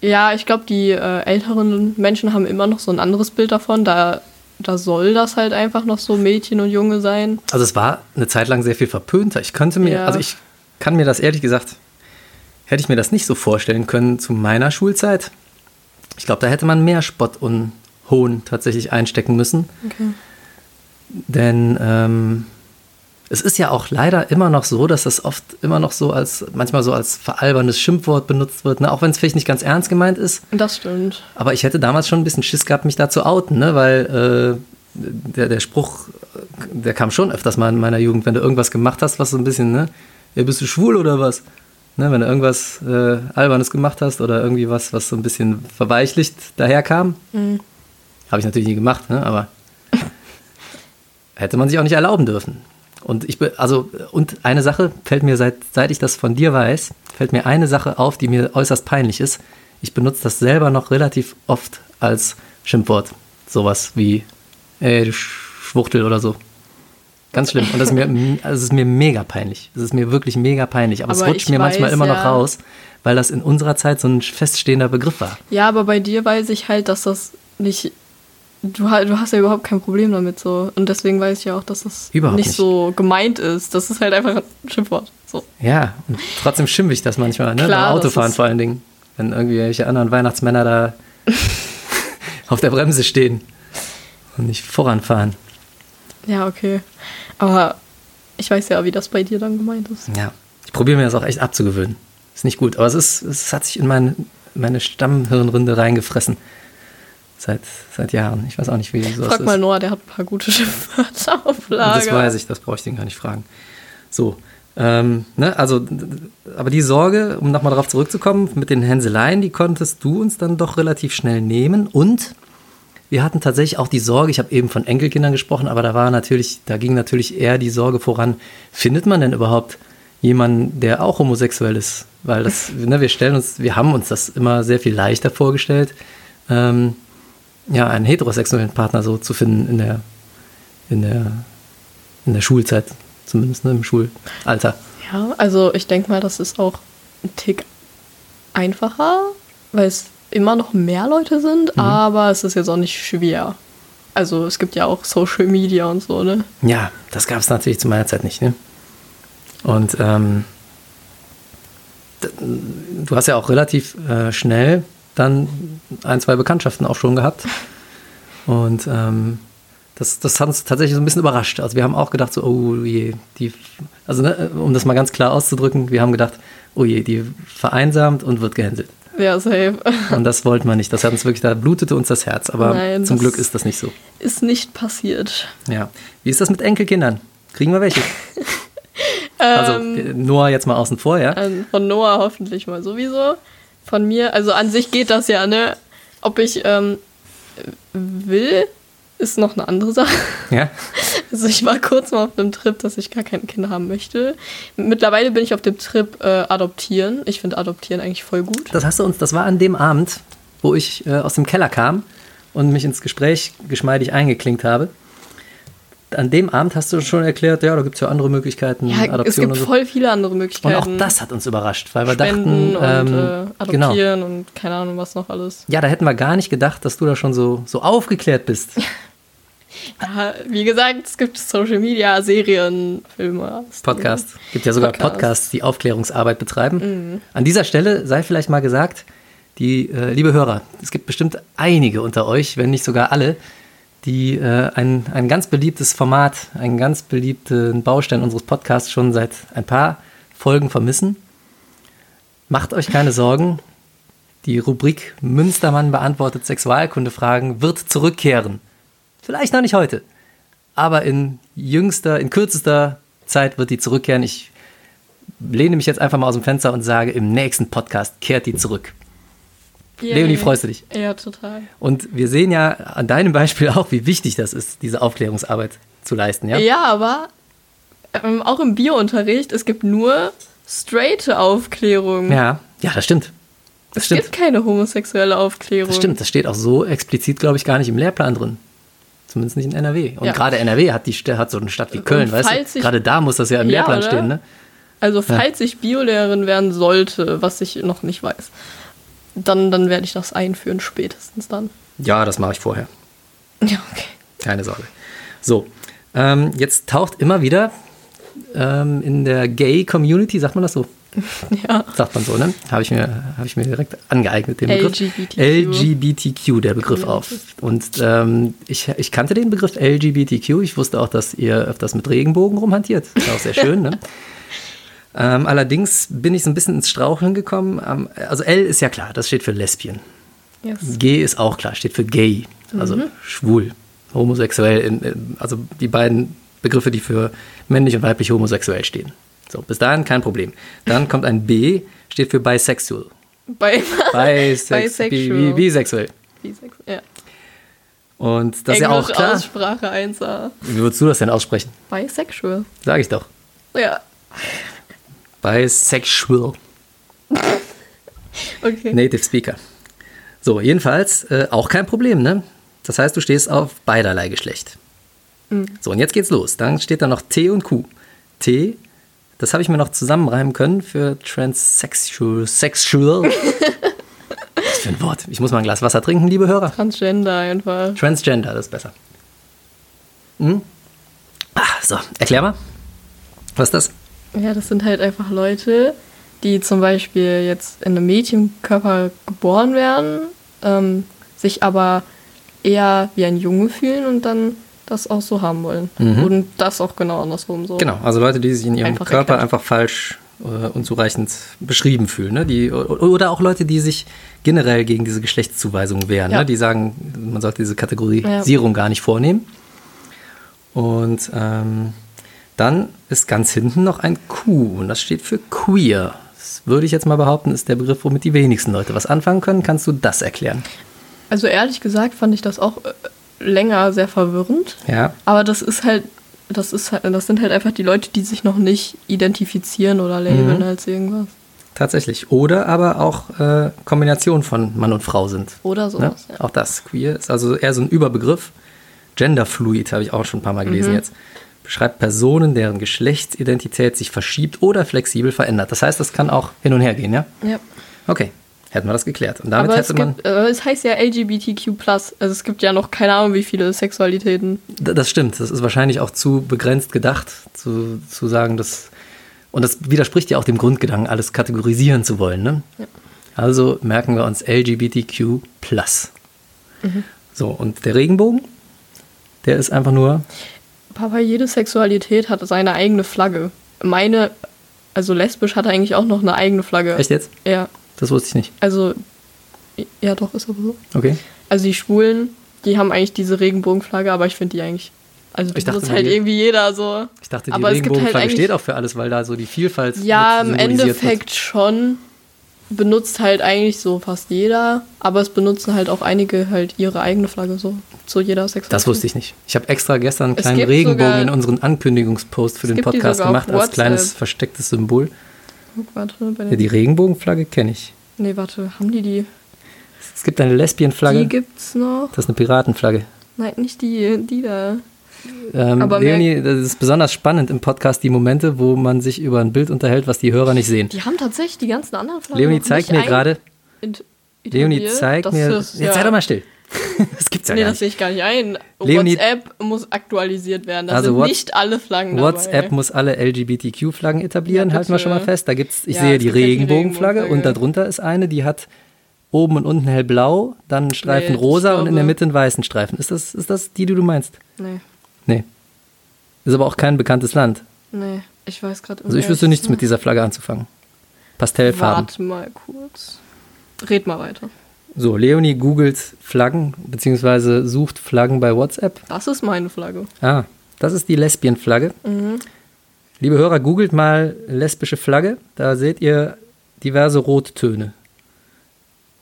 ja, ich glaube, die äh, älteren Menschen haben immer noch so ein anderes Bild davon. Da, da soll das halt einfach noch so Mädchen und Junge sein. Also es war eine Zeit lang sehr viel verpönter. Ich könnte mir, Ja. also ich kann mir das ehrlich gesagt, hätte ich mir das nicht so vorstellen können zu meiner Schulzeit. Ich glaube, da hätte man mehr Spott und Hohn tatsächlich einstecken müssen. Okay. Denn ähm, Es ist ja auch leider immer noch so, dass das oft immer noch so als, manchmal so als veralberndes Schimpfwort benutzt wird, ne? auch wenn es vielleicht nicht ganz ernst gemeint ist. Das stimmt. Aber ich hätte damals schon ein bisschen Schiss gehabt, mich da zu outen, ne? weil äh, der, der Spruch, der kam schon öfters mal in meiner Jugend, wenn du irgendwas gemacht hast, was so ein bisschen, ne, ja, bist du schwul oder was? Ne, wenn du irgendwas äh, Albernes gemacht hast oder irgendwie was, was so ein bisschen verweichlicht daherkam. Mhm. Habe ich natürlich nie gemacht, ne? aber hätte man sich auch nicht erlauben dürfen. Und ich also und eine Sache fällt mir seit seit ich das von dir weiß, fällt mir eine Sache auf, die mir äußerst peinlich ist. Ich benutze das selber noch relativ oft als Schimpfwort, sowas wie ey, du Schwuchtel oder so. Ganz schlimm. Und das ist mir, also es ist mir mega peinlich. Es ist mir wirklich mega peinlich. Aber, es Aber rutscht ich mir manchmal weiß immer noch ja- raus, weil das in unserer Zeit so ein feststehender Begriff war. Ja, aber bei dir weiß ich halt, dass das nicht. Du, du hast ja überhaupt kein Problem damit so. Und deswegen weiß ich ja auch, dass das Überhaupt nicht, nicht. so gemeint ist. Das ist halt einfach ein Schimpfwort. So. Ja, und trotzdem schimpfe ich das manchmal, ne? Klar, Beim Autofahren vor allen Dingen. Wenn irgendwie welche anderen Weihnachtsmänner da auf der Bremse stehen und nicht voranfahren. Ja, okay. Aber ich weiß ja, wie das bei dir dann gemeint ist. Ja, ich probiere mir das auch echt abzugewöhnen. Ist nicht gut, aber es, ist, es hat sich in mein, meine Stammhirnrinde reingefressen. Seit, seit Jahren. Ich weiß auch nicht, wie so Frag mal Noah, der hat ein paar gute Schimpfwörter auf Lager. Das weiß ich, das brauche ich den gar nicht fragen. So, ähm, ne, also, aber die Sorge, um nochmal darauf zurückzukommen, mit den Hänseleien, die konntest du uns dann doch relativ schnell nehmen. Und wir hatten tatsächlich auch die Sorge, ich habe eben von Enkelkindern gesprochen, aber da war natürlich, da ging natürlich eher die Sorge voran, findet man denn überhaupt jemanden, der auch homosexuell ist? Weil das, ne, wir stellen uns, wir haben uns das immer sehr viel leichter vorgestellt, ähm, ja, einen heterosexuellen Partner so zu finden in der, in der, in der Schulzeit, zumindest ne, im Schulalter. Ja, also ich denke mal, das ist auch ein Tick einfacher, weil es immer noch mehr Leute sind, Mhm. aber es ist jetzt auch nicht schwer. Also es gibt ja auch Social Media und so, ne? Ja, das gab es natürlich zu meiner Zeit nicht. Ne? Und ähm, du hast ja auch relativ äh, schnell dann ein, zwei Bekanntschaften auch schon gehabt. Und ähm, das, das hat uns tatsächlich so ein bisschen überrascht. Also wir haben auch gedacht, so, oh je, die, also ne, um das mal ganz klar auszudrücken, wir haben gedacht, oh je, die vereinsamt und wird gehänselt. Ja, safe. Und das wollten wir nicht. Das hat uns wirklich, da blutete uns das Herz. Aber Nein, zum Glück ist das nicht so. Ist nicht passiert. Ja. Wie ist das mit Enkelkindern? Kriegen wir welche? also Ähm, Noah jetzt mal außen vor, ja? Ähm, von Noah hoffentlich mal sowieso. Von mir, also an sich geht das ja, ne? Ob ich ähm, will, ist noch eine andere Sache. Ja. Also ich war kurz mal auf einem Trip, dass ich gar keine Kinder haben möchte. Mittlerweile bin ich auf dem Trip äh, adoptieren. Ich finde adoptieren eigentlich voll gut. Das hast du uns, das war an dem Abend, wo ich äh, aus dem Keller kam und mich ins Gespräch geschmeidig eingeklinkt habe. An dem Abend hast du schon erklärt, ja, da gibt es ja andere Möglichkeiten, Ja, es Adoption gibt und so. voll viele andere Und Möglichkeiten. auch das hat uns überrascht, weil wir Spenden dachten, und ähm, äh, genau. adoptieren und keine Ahnung was noch alles. Ja, da hätten wir gar nicht gedacht, dass du da schon so, so aufgeklärt bist. Ja, wie gesagt, es gibt Social Media, Serien, Filme. Podcast. Gibt ja sogar Podcast. Podcasts, die Aufklärungsarbeit betreiben. An dieser Stelle sei vielleicht mal gesagt, die äh, liebe Hörer, es gibt bestimmt einige unter euch, wenn nicht sogar alle, die äh, ein, ein ganz beliebtes Format, einen ganz beliebten Baustein unseres Podcasts schon seit ein paar Folgen vermissen. Macht euch keine Sorgen. Die Rubrik Münstermann beantwortet Sexualkundefragen wird zurückkehren. Vielleicht noch nicht heute, aber in jüngster, in kürzester Zeit wird die zurückkehren. Ich lehne mich jetzt einfach mal aus dem Fenster und sage, im nächsten Podcast kehrt die zurück. Yay. Leonie, freust du dich? Ja, total. Und wir sehen ja an deinem Beispiel auch, wie wichtig das ist, diese Aufklärungsarbeit zu leisten. Ja, Ja, aber ähm, auch im Biounterricht, es gibt nur straighte Aufklärung. ja, ja das stimmt. Das es stimmt. gibt keine homosexuelle Aufklärung. Das stimmt. Das steht auch so explizit, glaube ich, gar nicht im Lehrplan drin. Zumindest nicht in NRW. Und Ja. gerade NRW hat, die, hat so eine Stadt wie Köln, weißt du? ich- Gerade da muss das ja im Ja, Lehrplan oder? stehen, ne? Also falls ich Biolehrerin werden sollte, was ich noch nicht weiß, dann, dann werde ich das einführen, spätestens dann. Ja, das mache ich vorher. Ja, okay. Keine Sorge. So, ähm, jetzt taucht immer wieder ähm, in der Gay-Community, sagt man das so? Ja. Sagt man so, ne? Habe ich, mir, hab ich mir direkt angeeignet, den Begriff. LGBTQ. LGBTQ, der Begriff auf. Und ähm, ich, ich kannte den Begriff LGBTQ. Ich wusste auch, dass ihr öfters mit Regenbogen rumhantiert. Ist auch sehr schön, ne? Ähm, allerdings bin ich so ein bisschen ins Straucheln gekommen. Ähm, also L ist ja klar, das steht für Lesbien. Yes. G ist auch klar, steht für gay, also schwul, homosexuell, in, in, also die beiden Begriffe, die für männlich und weiblich homosexuell stehen. So, bis dahin kein Problem. Dann kommt ein B, steht für bisexual. Bi, bi, bisexuell. Bisex ja. Und das ist ja auch Englisch klar. Aussprache 1a. Wie würdest du das denn aussprechen? Bisexual. Sag ich doch. Ja. Bisexual. Okay. Native Speaker. So, jedenfalls äh, auch kein Problem, ne? Das heißt, du stehst auf beiderlei Geschlecht. So, und jetzt geht's los. Dann steht da noch T und Q. T, das habe ich mir noch zusammenreimen können für Transsexual. Sexual. Was für ein Wort. Ich muss mal ein Glas Wasser trinken, liebe Hörer. Transgender einfach. Transgender, das ist besser. Hm? Ah, so, erklär mal. Was ist das? Ja, das sind halt einfach Leute, die zum Beispiel jetzt in einem Mädchenkörper geboren werden, ähm, sich aber eher wie ein Junge fühlen und dann das auch so haben wollen. Und das auch genau andersrum so. Genau, also Leute, die sich in ihrem Einfach Körper erklärt. einfach falsch äh, unzureichend beschrieben fühlen. Ne? Die, oder auch Leute, die sich generell gegen diese Geschlechtszuweisung wehren. Ja. Ne? Die sagen, man sollte diese Kategorisierung gar nicht vornehmen. Und ähm, dann ist ganz hinten noch ein Q und das steht für queer. Das würde ich jetzt mal behaupten, ist der Begriff, womit die wenigsten Leute was anfangen können. Kannst du das erklären? Also ehrlich gesagt fand ich das auch äh, länger sehr verwirrend. Ja. Aber das ist halt, das ist halt, das sind halt einfach die Leute, die sich noch nicht identifizieren oder labeln Mhm. als irgendwas. Tatsächlich. Oder aber auch äh, Kombination von Mann und Frau sind. Oder Ne? sowas. Ja. Auch das, queer, ist also eher so ein Überbegriff. Genderfluid habe ich auch schon ein paar Mal Mhm. gelesen jetzt. Beschreibt Personen, deren Geschlechtsidentität sich verschiebt oder flexibel verändert. Das heißt, das kann auch hin und her gehen, ja? Ja. Okay, hätten wir das geklärt. Und damit Aber es, hätte man. gibt, äh, es heißt ja LGBTQ+. Also es gibt ja noch keine Ahnung, wie viele Sexualitäten. D- Das stimmt, das ist wahrscheinlich auch zu begrenzt gedacht, zu, zu sagen, dass. Und das widerspricht ja auch dem Grundgedanken, alles kategorisieren zu wollen. Ne? Also merken wir uns LGBTQ. Mhm. So, und der Regenbogen, der ist einfach nur. Papa, jede Sexualität hat seine eigene Flagge. Meine, also lesbisch hat eigentlich auch noch eine eigene Flagge. Echt jetzt? Ja. Das wusste ich nicht. Also, ja doch, ist aber so. Okay. Also die Schwulen, die haben eigentlich diese Regenbogenflagge, aber ich finde die eigentlich. Also das ist halt irgendwie jeder so. Ich dachte, die Aber halt Regenbogenflagge eigentlich- steht auch für alles, weil da so die Vielfalt Ja, im Endeffekt schon. Benutzt halt eigentlich so fast jeder, aber es benutzen halt auch einige halt ihre eigene Flagge so zu jeder. Sexualität. Das wusste ich nicht. Ich habe extra gestern einen kleinen Regenbogen sogar- in unseren Ankündigungspost für den die Podcast gemacht als kleines verstecktes Symbol. Guck, Warte, bei Ja, die Regenbogenflagge kenne ich. nee, warte, haben die die? Es gibt eine Die Lesbienflagge. gibt's noch? Das ist eine Piratenflagge. Nein, nicht die, die da. Ähm, Aber Leonie, das ist besonders spannend im Podcast, die Momente, wo man sich über ein Bild unterhält, was die Hörer nicht sehen. Die haben tatsächlich die ganzen anderen Flaggen. Leonie zeigt mir gerade, Leonie zeigt Das mir, ist, jetzt ja. sei doch mal still. das gibt's ja Nee, gar das nicht. sehe ich gar nicht ein. Leonie- WhatsApp muss aktualisiert werden. Da Also sind nicht alle Flaggen WhatsApp dabei. muss alle LGBTQ-Flaggen etablieren, Ja, halten wir schon mal fest. Da gibt's, ich Ja, sehe die Regenbogenflagge und darunter ist eine, die hat oben und unten hellblau, dann einen Streifen Nee, rosa und in der glaube- Mitte einen weißen Streifen. Ist das, ist das die, die du meinst? Nee, Nee. Ist aber auch kein bekanntes Land. nee. Ich weiß gerade Also ich wüsste nichts mit dieser Flagge anzufangen. Pastellfarben. Warte mal kurz. Red mal weiter. So, Leonie googelt Flaggen, beziehungsweise sucht Flaggen bei WhatsApp. Das ist meine Flagge. Ah, das ist die Lesbienflagge. Mhm. Liebe Hörer, googelt mal lesbische Flagge. Da seht ihr diverse Rottöne.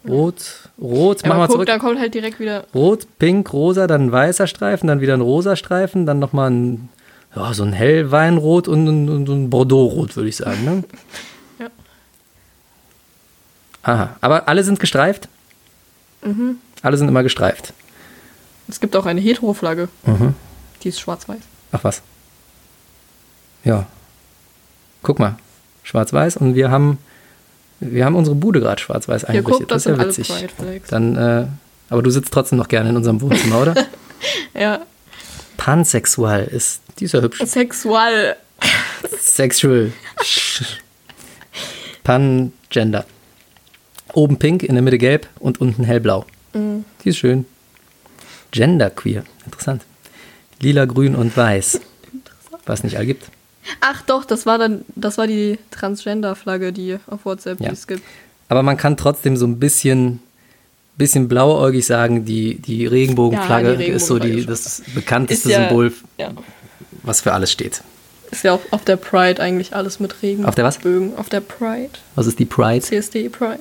Rot, rot, Ja, mach mal guck, zurück. dann kommt halt direkt wieder. Rot, pink, rosa, dann ein weißer Streifen, dann wieder ein rosa Streifen, dann nochmal ein, ja, so ein Hellweinrot und ein, und ein Bordeauxrot, würde ich sagen. Ne? Ja. Aha, aber alle sind gestreift? Mhm. Alle sind immer gestreift. Es gibt auch eine Hetero-Flagge. Mhm. Die ist schwarz-weiß. Ach was. Ja. Guck mal. Schwarz-Weiß und wir haben, wir haben unsere Bude gerade schwarz-weiß eingerichtet. das das ist ja witzig. Dann, äh, aber du sitzt trotzdem noch gerne in unserem Wohnzimmer, oder? Ja, Pansexual ist, die ist ja hübsch. sexual. Sexual. Pangender. Oben pink, in der Mitte gelb und unten hellblau. Die ist schön. Genderqueer. Interessant. Lila, grün und weiß. Was nicht all gibt. Ach doch, das war dann, das war die Transgender-Flagge, die auf WhatsApp Ja. die es gibt. Aber man kann trotzdem so ein bisschen, bisschen blauäugig sagen, die, die Regenbogenflagge Ja, die ist so die, das bekannteste ja- Symbol, was für alles steht. Ist ja auch auf der Pride eigentlich alles mit Regen. Auf der was? Bögen. Auf der Pride. Was ist die Pride? CSD Pride.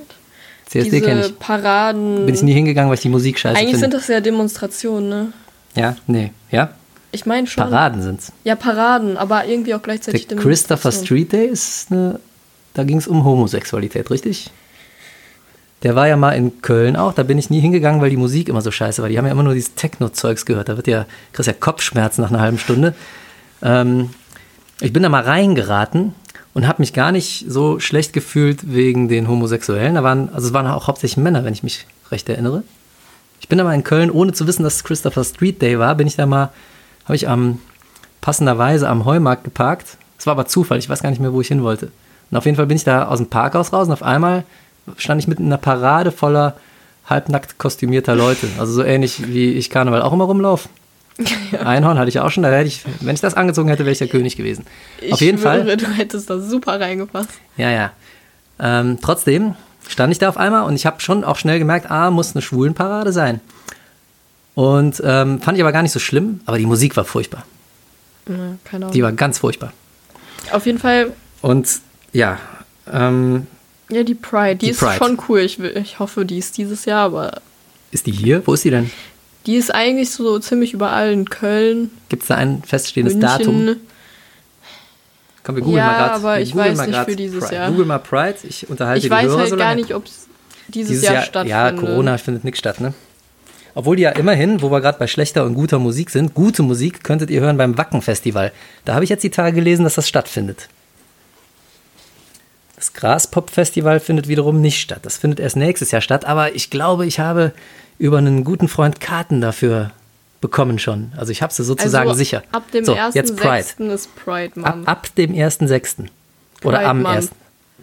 CSD kenne ich. Paraden. Bin ich nie hingegangen, weil ich die Musik scheiße eigentlich sind finde. das ja Demonstrationen, ne? Ja, nee, ja. Ich meine schon. Paraden sind's. Ja, Paraden, aber irgendwie auch Der gleichzeitig Christopher Demonstrationen. Street Day ist eine, da ging es um Homosexualität, richtig? Der war ja mal in Köln auch, da bin ich nie hingegangen, weil die Musik immer so scheiße war. Die haben ja immer nur dieses Techno-Zeugs gehört. Da wird ja, kriegst ja Kopfschmerzen nach einer halben Stunde. Ähm, ich bin da mal reingeraten und habe mich gar nicht so schlecht gefühlt wegen den Homosexuellen. Da waren, also es waren auch hauptsächlich Männer, wenn ich mich recht erinnere. Ich bin da mal in Köln, ohne zu wissen, dass es Christopher Street Day war, bin ich da mal, habe ich am passenderweise am Heumarkt geparkt. Es war aber Zufall, ich weiß gar nicht mehr, wo ich hin wollte. Und auf jeden Fall bin ich da aus dem Parkhaus raus und auf einmal stand ich mitten in einer Parade voller halbnackt kostümierter Leute. Also so ähnlich wie ich Karneval auch immer rumlaufe. Einhorn hatte ich auch schon, da hätte ich, wenn ich das angezogen hätte, wäre ich der König gewesen. Ich auf jeden schwöre, Fall. du hättest da super reingepasst. Ja, ja. Ähm, trotzdem stand ich da auf einmal und ich habe schon auch schnell gemerkt, ah, muss eine Schwulenparade sein. Und ähm, fand ich aber gar nicht so schlimm, aber die Musik war furchtbar. Ja, keine Ahnung. Die war ganz furchtbar. Auf jeden Fall, Und ja, ähm, ja, die Pride, die, Die ist Pride. schon cool. Ich, will- ich hoffe, die ist dieses Jahr, aber ist die hier? Wo ist die denn? die ist eigentlich so ziemlich überall in Köln, Gibt es da ein feststehendes München. Datum? Komm, wir googeln Ja, mal gerade. aber ich weiß nicht für dieses Pride. Jahr. Google mal Pride. Ich unterhalte Ich die weiß Hörer halt so gar lange. nicht, ob es dieses, Dieses Jahr, Jahr, stattfindet. ja, Corona findet nichts statt, ne? Obwohl die ja immerhin, wo wir gerade bei schlechter und guter Musik sind, gute Musik könntet ihr hören beim Wacken-Festival. Da habe ich jetzt die Tage gelesen, dass das stattfindet. Das Graspop-Festival findet wiederum nicht statt. Das findet erst nächstes Jahr statt, aber ich glaube, ich habe über einen guten Freund Karten dafür bekommen schon. Also ich habe sie sozusagen also, sicher. Ab dem so, jetzt Pride. 1.6. ist Pride Ab, Month. ab dem 1.6. Oder am Month. 1.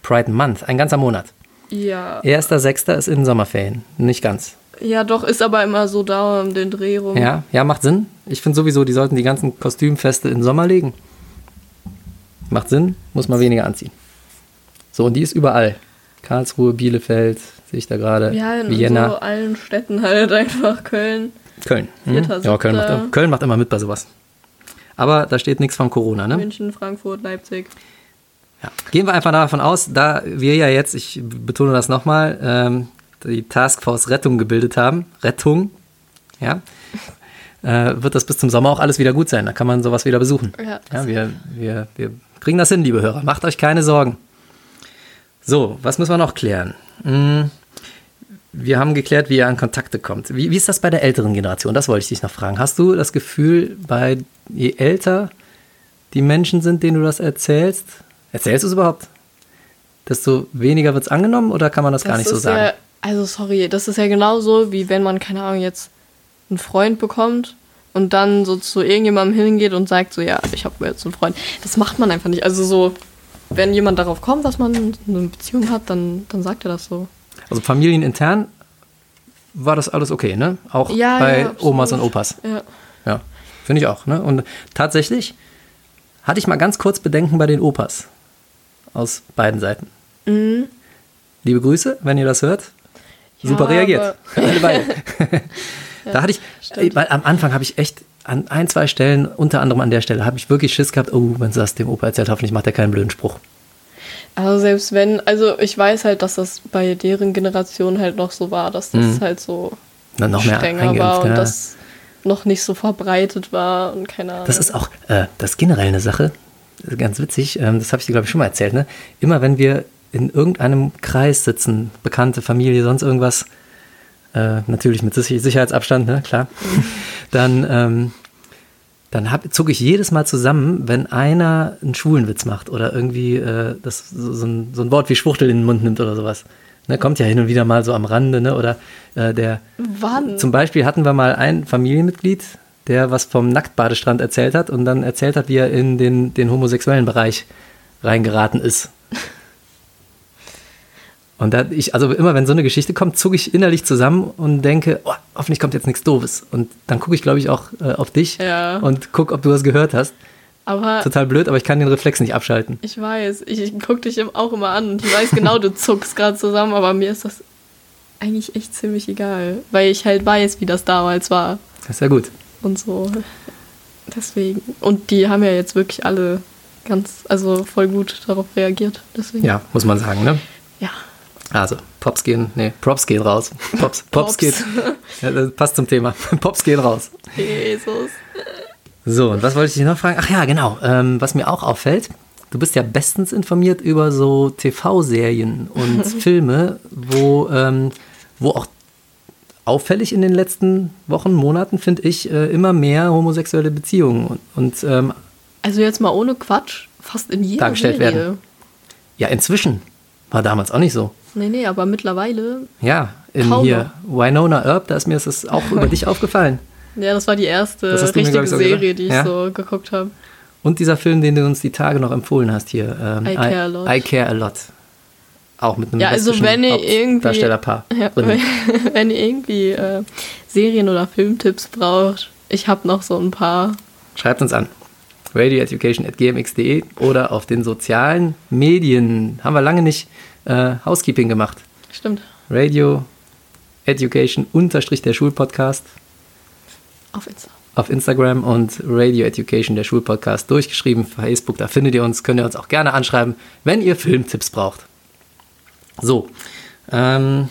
Pride Month, ein ganzer Monat. Ja. 1.6. ist in Sommerferien. Nicht ganz. Ja, doch, ist aber immer so da um den Dreh rum. Ja, ja, macht Sinn. Ich finde sowieso, die sollten die ganzen Kostümfeste in den Sommer legen. Macht Sinn, muss man weniger anziehen. So, und die ist überall. Karlsruhe, Bielefeld, sehe ich da gerade. Ja, in Vienna, so allen Städten halt einfach Köln. Köln. Hm? Vierter, Ja, Köln macht, Köln macht immer mit bei sowas. Aber da steht nichts von Corona, ne? München, Frankfurt, Leipzig. Ja. Gehen wir einfach davon aus, da wir ja jetzt, ich betone das nochmal, ähm, die Taskforce Rettung gebildet haben, Rettung, ja, äh, wird das bis zum Sommer auch alles wieder gut sein. Da kann man sowas wieder besuchen. Ja. Ja, wir, wir, wir kriegen das hin, liebe Hörer. Macht euch keine Sorgen. So, was müssen wir noch klären? Hm, wir haben geklärt, wie ihr an Kontakte kommt. Wie, wie ist das bei der älteren Generation? Das wollte ich dich noch fragen. Hast du das Gefühl, bei je älter die Menschen sind, denen du das erzählst, erzählst du es überhaupt? Desto weniger wird es angenommen oder kann man das, gar nicht so sagen? Also sorry, das ist ja genauso, wie wenn man, keine Ahnung, jetzt einen Freund bekommt und dann so zu irgendjemandem hingeht und sagt so, ja, ich habe jetzt einen Freund. Das macht man einfach nicht. Also so, wenn jemand darauf kommt, dass man eine Beziehung hat, dann, dann sagt er das so. Also familienintern war das alles okay, ne? Auch Ja, bei ja. Omas und Opas. Ja. Ja, finde ich auch. Ne? Und tatsächlich hatte ich mal ganz kurz Bedenken bei den Opas. Aus beiden Seiten. Mhm. Liebe Grüße, wenn ihr das hört. Super reagiert. Alle beide. da hatte ich, ey, weil am Anfang habe ich echt an ein, zwei Stellen, unter anderem an der Stelle, habe ich wirklich Schiss gehabt, oh, wenn sie das dem Opa erzählt, hoffentlich macht er keinen blöden Spruch. Also selbst wenn, also ich weiß halt, dass das bei deren Generation halt noch so war, dass das halt so Dann noch mehr strenger war und ja. das noch nicht so verbreitet war und keine Ahnung. Das ist auch, äh, das ist generell eine Sache, ganz witzig, ähm, das habe ich dir, glaube ich, schon mal erzählt, ne? Immer wenn wir in irgendeinem Kreis sitzen, Bekannte, Familie, sonst irgendwas, äh, natürlich mit Sicher- Sicherheitsabstand, ne, klar, dann, ähm, dann hab, zucke ich jedes Mal zusammen, wenn einer einen schwulen Witz macht oder irgendwie äh, das, so, so, ein, so ein Wort wie Schwuchtel in den Mund nimmt oder sowas. Ne, kommt ja hin und wieder mal so am Rande, ne? Oder äh, der, Wann? zum Beispiel hatten wir mal ein Familienmitglied, der was vom Nacktbadestrand erzählt hat und dann erzählt hat, wie er in den, den homosexuellen Bereich reingeraten ist. Und da ich, also immer wenn so eine Geschichte kommt, zucke ich innerlich zusammen und denke, oh, hoffentlich kommt jetzt nichts Doofes. Und dann gucke ich, glaube ich, auch äh, auf dich Ja. und gucke, ob du was gehört hast. Aber Total blöd, aber ich kann den Reflex nicht abschalten. ich weiß, ich, ich gucke dich auch immer an und ich weiß genau, du zuckst gerade zusammen, aber mir ist das eigentlich echt ziemlich egal, weil ich halt weiß, wie das damals war Das ist ja gut. und so. Deswegen. Und die haben ja jetzt wirklich alle ganz, also voll gut darauf reagiert. Deswegen. Ja, muss man sagen, ne? Ja. Also, Pops gehen, nee, Props gehen raus. Pops, Pops, Pops. geht. Ja, passt zum Thema. Pops gehen raus. Jesus. So, und was wollte ich dich noch fragen? Ach ja, genau. Ähm, was mir auch auffällt, du bist ja bestens informiert über so TV-Serien und Filme, wo, ähm, wo auch auffällig in den letzten Wochen, Monaten, finde ich, äh, immer mehr homosexuelle Beziehungen und, und ähm, Also jetzt mal ohne Quatsch, fast in jeder Dargestellt Serie. werden. ja, inzwischen. War damals auch nicht so. Nee, nee, aber mittlerweile. Ja, in Kaum hier Winona Earp, da ist mir das auch über dich aufgefallen. Ja, das war die erste du mir, richtige ich, Serie, die ich Ja. so geguckt habe. Und dieser Film, den du uns die Tage noch empfohlen hast hier. Ähm, I Care a Lot. I Care a Lot. Auch mit einem Ja, also wenn ihr irgendwie- Hauptdarstellerpaar Ja, wenn, wenn ihr irgendwie äh, Serien- oder Filmtipps braucht, ich habe noch so ein paar. Schreibt uns an. radioeducation.gmx.de oder auf den sozialen Medien. Haben wir lange nicht äh, Housekeeping gemacht. Stimmt. Radio Education unterstrich der Schulpodcast Auf Insta. auf Instagram und Radio Education der Schulpodcast durchgeschrieben. Facebook, da findet ihr uns, könnt ihr uns auch gerne anschreiben, wenn ihr Filmtipps braucht. So, ähm,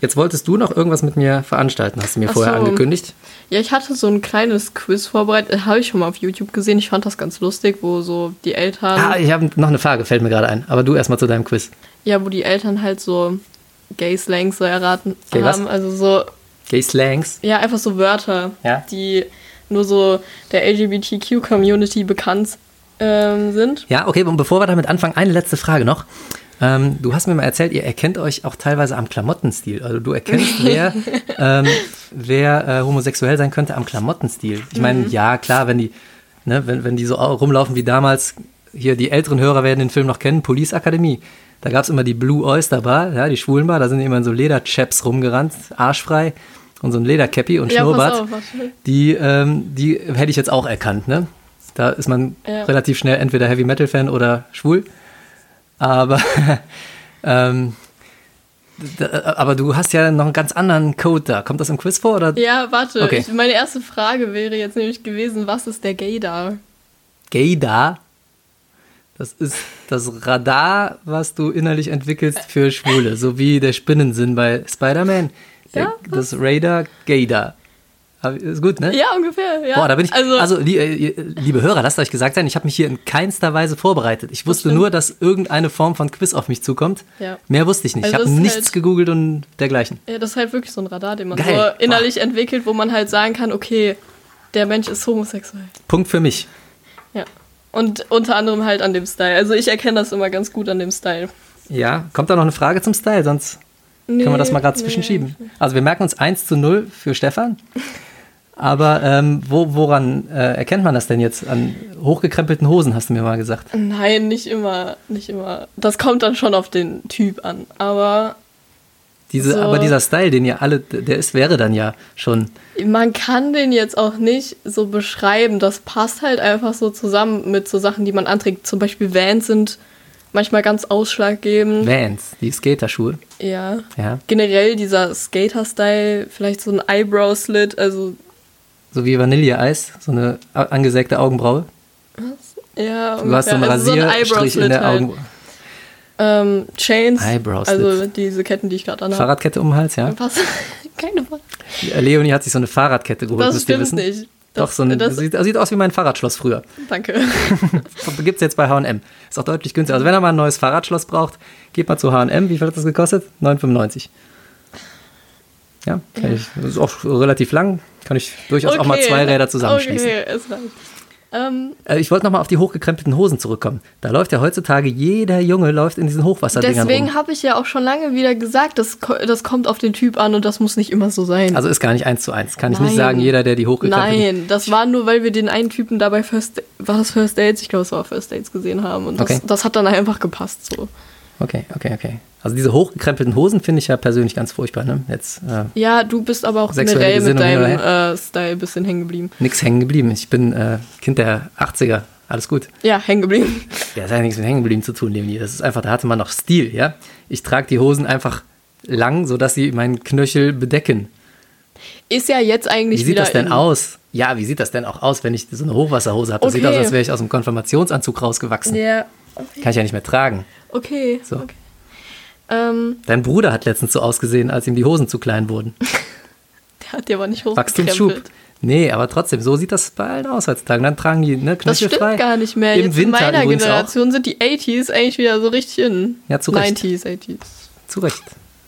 jetzt wolltest du noch irgendwas mit mir veranstalten, hast du mir Ach vorher so. angekündigt. Ja, ich hatte so ein kleines Quiz vorbereitet, habe ich schon mal auf YouTube gesehen. Ich fand das ganz lustig, wo so die Eltern, Ah, ich habe noch eine Frage, fällt mir gerade ein. Aber du erstmal zu deinem Quiz. ja, wo die Eltern halt so Gay-Slangs so erraten Gay was? haben. Also so, Gay Slangs. ja, einfach so Wörter, Ja. die nur so der LGBTQ-Community bekannt ähm, sind. Ja, okay, und bevor wir damit anfangen, eine letzte Frage noch. Ähm, du hast mir mal erzählt, ihr erkennt euch auch teilweise am Klamottenstil. Also du erkennst, wer, ähm, wer äh, homosexuell sein könnte am Klamottenstil. Ich meine, Mhm. ja, klar, wenn die, ne, wenn, wenn die so au- rumlaufen wie damals, hier die älteren Hörer werden den Film noch kennen, Police Akademie. Da gab es immer die Blue Oyster Bar, ja, die Schwulenbar, da sind immer in so Lederchaps rumgerannt, arschfrei und so ein Ledercappy und Ja, Schnurrbart. auf. Die, ähm, die hätte ich jetzt auch erkannt, ne? Da ist man Ja. relativ schnell entweder Heavy Metal Fan oder schwul. Aber, ähm, aber du hast ja noch einen ganz anderen Code da. Kommt das im Quiz vor? Oder Ja, warte. Okay. Ich, meine erste Frage wäre jetzt nämlich gewesen, was ist der Gaydar? Gaydar? Das ist das Radar, was du innerlich entwickelst für Schwule. So wie der Spinnensinn bei Spider-Man. Der- Ja, Das Radar Gaydar. Ist gut, ne? Ja, ungefähr. Ja. Boah, da bin ich. Also, Also, lie, äh, liebe Hörer, lasst euch gesagt sein, ich habe mich hier in keinster Weise vorbereitet. Ich wusste nur, dass irgendeine Form von Quiz auf mich zukommt. Ja. Mehr wusste ich nicht. Also ich habe nichts halt- gegoogelt und dergleichen. ja, das ist halt wirklich so ein Radar, den man Geil. so innerlich entwickelt, wo man halt sagen kann, okay, der Mensch ist homosexuell. Punkt für mich. Ja. Und unter anderem halt an dem Style. Also ich erkenne das immer ganz gut an dem Style. Ja, kommt da noch eine Frage zum Style? Sonst können wir das mal gerade zwischenschieben. Also wir merken uns 1 zu 0 für Stefan. Aber ähm, wo, woran äh, erkennt man das denn jetzt? An hochgekrempelten Hosen, hast du mir mal gesagt. Nein, nicht immer, nicht immer. Das kommt dann schon auf den Typ an. Aber Diese, So. Aber dieser Style, den ihr alle, der ist, wäre dann ja schon. man kann den jetzt auch nicht so beschreiben. Das passt halt einfach so zusammen mit so Sachen, die man anträgt. Zum Beispiel Vans sind manchmal ganz ausschlaggebend. Vans, die Skaterschuhe. Ja. Ja. Generell dieser Skater-Style, vielleicht so ein Eyebrow-Slit, also So wie Vanilleeis, so eine angesägte Augenbraue. ja, Du hast so einen. Also Rasierstrich in der halt. Augen. Ähm, Chains, Eyebrow-Slit. also diese Ketten, die ich gerade anhabe. Fahrradkette um den Hals, ja. Was? Keine Fahrrad. Leonie hat sich so eine Fahrradkette geholt, Das stimmt wissen. nicht. Doch, Das- so eine, das- sieht, sieht aus wie mein Fahrradschloss früher. Danke. Gibt es jetzt bei H&M. Ist auch deutlich günstiger. Also wenn ihr mal ein neues Fahrradschloss braucht, geht mal zu H&M. Wie viel hat das gekostet? 9,95. Ja, kann ich, das ist auch relativ lang. Kann ich durchaus auch mal zwei Räder zusammenschließen. Okay, es reicht. Ähm, Äh, Ich wollte nochmal auf die hochgekrempelten Hosen zurückkommen. Da läuft ja heutzutage, jeder Junge läuft in diesen Hochwasserdingern deswegen habe ich ja auch schon lange wieder gesagt, das, das kommt auf den Typ an und das muss nicht immer so sein. Also ist gar nicht eins zu eins. Kann ich nicht Nein. sagen, jeder, der die hochgekrempelten... Nein, das war nur, weil wir den einen Typen dabei First, war das First Dates? Ich glaube, es war First Dates gesehen haben und das, Okay. das hat dann einfach gepasst so. Okay, okay, okay. Also diese hochgekrempelten Hosen finde ich ja persönlich ganz furchtbar. Ne? Jetzt äh, Ja, du bist aber auch generell mit deinem äh, Style ein bisschen hängen geblieben. nichts hängen geblieben. Ich bin äh, Kind der 80er. Alles gut. Ja, hängen geblieben. Ja, das hat ja nichts mit hängen geblieben zu tun, Leonie. Das ist einfach, da hatte man noch Stil, ja. Ich trage die Hosen einfach lang, sodass sie meinen Knöchel bedecken. Ist ja jetzt eigentlich Wie sieht das denn aus? Ja, wie sieht das denn auch aus, wenn ich so eine Hochwasserhose habe? Das sieht Okay. aus, als wäre ich aus dem Konfirmationsanzug rausgewachsen. Ja, Kann ich ja nicht mehr tragen. Okay. So. okay. Ähm, Dein Bruder hat letztens so ausgesehen, als ihm die Hosen zu klein wurden. der hat dir aber nicht Wachstumsschub. hochgekrempelt. Nee, aber trotzdem, so sieht das bei allen aus heutzutage. Dann tragen die ne, Das stimmt frei. gar nicht mehr. Im Jetzt Winter in meiner Generation sind die 80s eigentlich wieder so richtig in. Ja, zu Recht. 90s, 80s. auch. Zu Recht.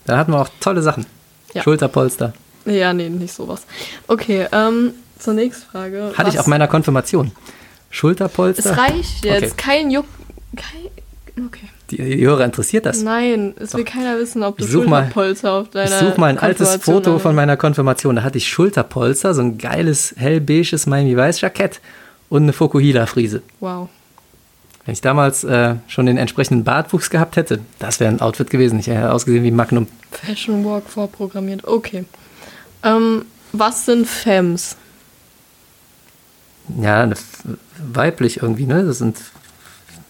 Da hatten wir auch tolle Sachen. Ja. Schulterpolster. Ja, nee, nicht sowas. Okay, ähm, zur nächsten Frage. Hatte ich Was- auf meiner Konfirmation. Schulterpolster. Es reicht jetzt. Okay. Kein Juck. Kein, okay. Die, Hörer interessiert das. Nein, es will keiner wissen, ob du Ich such mal- Schulterpolster auf Ich deiner suche mal ein altes Foto von meiner Konfirmation. Da hatte ich Schulterpolster, so ein geiles hellbeiges Miami-Weiß-Jackett und eine Fokuhila-Friese. Wow. Wenn ich damals äh, schon den entsprechenden Bartwuchs gehabt hätte, das wäre ein Outfit gewesen. Ich hätte ausgesehen wie Magnum. Fashion Walk vorprogrammiert. Okay. Ähm, was sind Femmes? Ja, weiblich irgendwie, ne? Das sind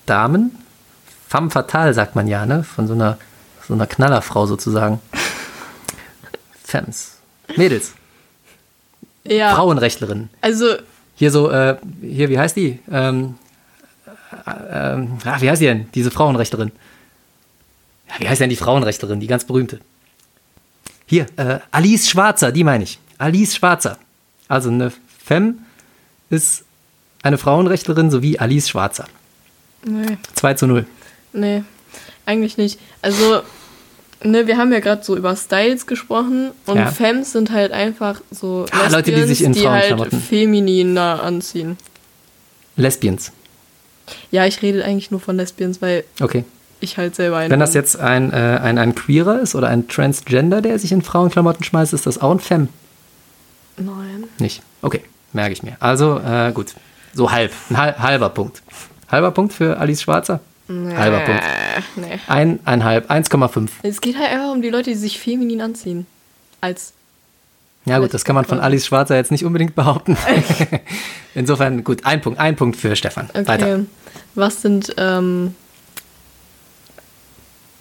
Damen. Femme fatale, sagt man ja, ne? Von so einer, so einer Knallerfrau sozusagen. Femmes. Mädels. Ja. Frauenrechtlerinnen. Also, Hier so, äh, hier, wie heißt die? Ähm, äh, ähm, ah, wie heißt die denn? Diese Frauenrechterin. Ja, wie heißt denn die Frauenrechterin, die ganz berühmte? Hier, äh, Alice Schwarzer, die meine ich. Alice Schwarzer. Also eine Femme ist eine Frauenrechtlerin sowie Alice Schwarzer. nee, 2 zu 0. nee, eigentlich nicht. Also, ne, wir haben ja gerade so über Styles gesprochen und Ja. Femmes sind halt einfach so Ah, Leute, die sich in die halt Frauenklamotten- femininer anziehen. Lesbians. Ja, ich rede eigentlich nur von Lesbians, weil Okay. ich halt selber ein. Wenn das jetzt ein, äh, ein, ein Queerer ist oder ein Transgender, der sich in Frauenklamotten schmeißt, ist das auch ein Femme? Nein. Nicht. Okay, merke ich mir. Also, äh, gut. So halb. Ein hal halber Punkt. Halber Punkt für Alice Schwarzer? Halber Punkt. Nee. Ein, einhalb, 1,5. Es geht halt einfach um die Leute, die sich feminin anziehen. Als. Ja gut, das kann man von Alice Schwarzer jetzt nicht unbedingt behaupten. Insofern, gut, ein Punkt, ein Punkt für Stefan. Okay. Weiter. Was sind. Ähm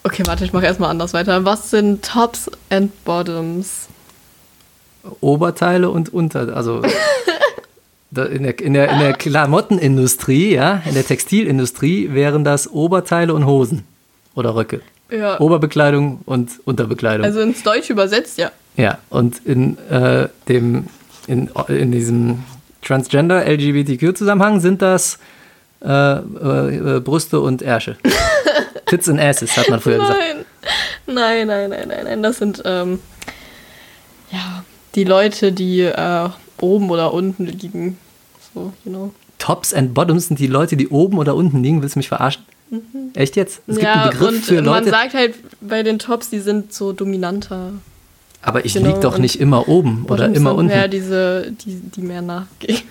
okay, warte, ich mache erstmal anders weiter. Was sind Tops and Bottoms? Oberteile und Unter, also in der, in, der, in der Klamottenindustrie, ja, in der Textilindustrie wären das Oberteile und Hosen oder Röcke. Ja. Oberbekleidung und Unterbekleidung. Also ins Deutsch übersetzt, ja. Ja, und in äh, dem in, in diesem Transgender LGBTQ Zusammenhang sind das äh, äh, äh, Brüste und Ärsche. Tits and Asses hat man früher gesagt. Nein. Nein, nein, nein, nein, nein. Das sind ähm, ja die Leute, die äh, oben oder unten liegen. So, you know. Tops and Bottoms sind die Leute, die oben oder unten liegen. Willst du mich verarschen? Echt jetzt? Es gibt ja, einen Begriff und für man Leute, sagt halt bei den Tops, die sind so dominanter. aber ich genau, lieg doch nicht immer oben oder Bottoms immer sind unten. mehr diese, die, die mehr nachgehen.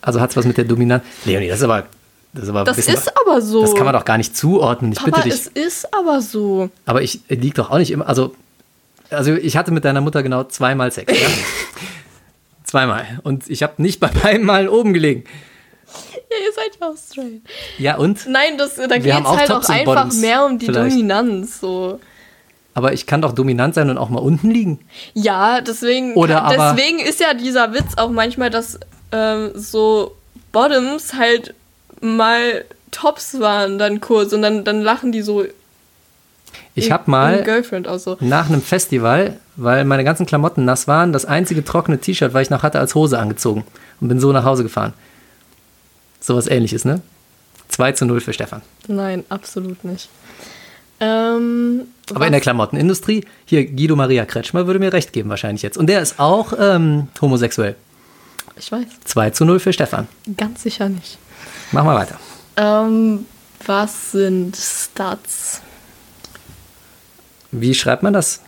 Also hat es was mit der Dominanz. Leonie, das ist aber, das ist aber Das bisschen, ist aber so. das kann man doch gar nicht zuordnen. Ich Papa, bitte dich. es ist aber so. Aber ich lieg doch auch nicht immer. Also, also ich hatte mit deiner Mutter genau zweimal Sex. Ja? zweimal. Und ich habe nicht bei beiden Mal oben gelegen. Ja, ihr seid ja auch straight. Ja, und? Nein, das, da geht es halt Tops auch einfach Bottoms, mehr um die vielleicht. Dominanz. So. Aber ich kann doch dominant sein und auch mal unten liegen. Ja, deswegen, Oder aber- deswegen ist ja dieser Witz auch manchmal, dass ähm, so Bottoms halt mal Tops waren dann kurz und dann, dann lachen die so Ich habe mal Girlfriend auch so. nach einem Festival, weil meine ganzen Klamotten nass waren, das einzige trockene T-Shirt, was ich noch hatte, als Hose angezogen und bin so nach Hause gefahren. Sowas ähnliches, ne? 2 zu 0 für Stefan. Nein, absolut nicht. Ähm, Aber in der Klamottenindustrie, hier Guido Maria Kretschmer würde mir recht geben wahrscheinlich jetzt. Und der ist auch ähm, homosexuell. ich weiß, 2 zu 0 für Stefan. ganz sicher nicht. Mach mal weiter. Ähm, was sind Stats? Wie schreibt man das?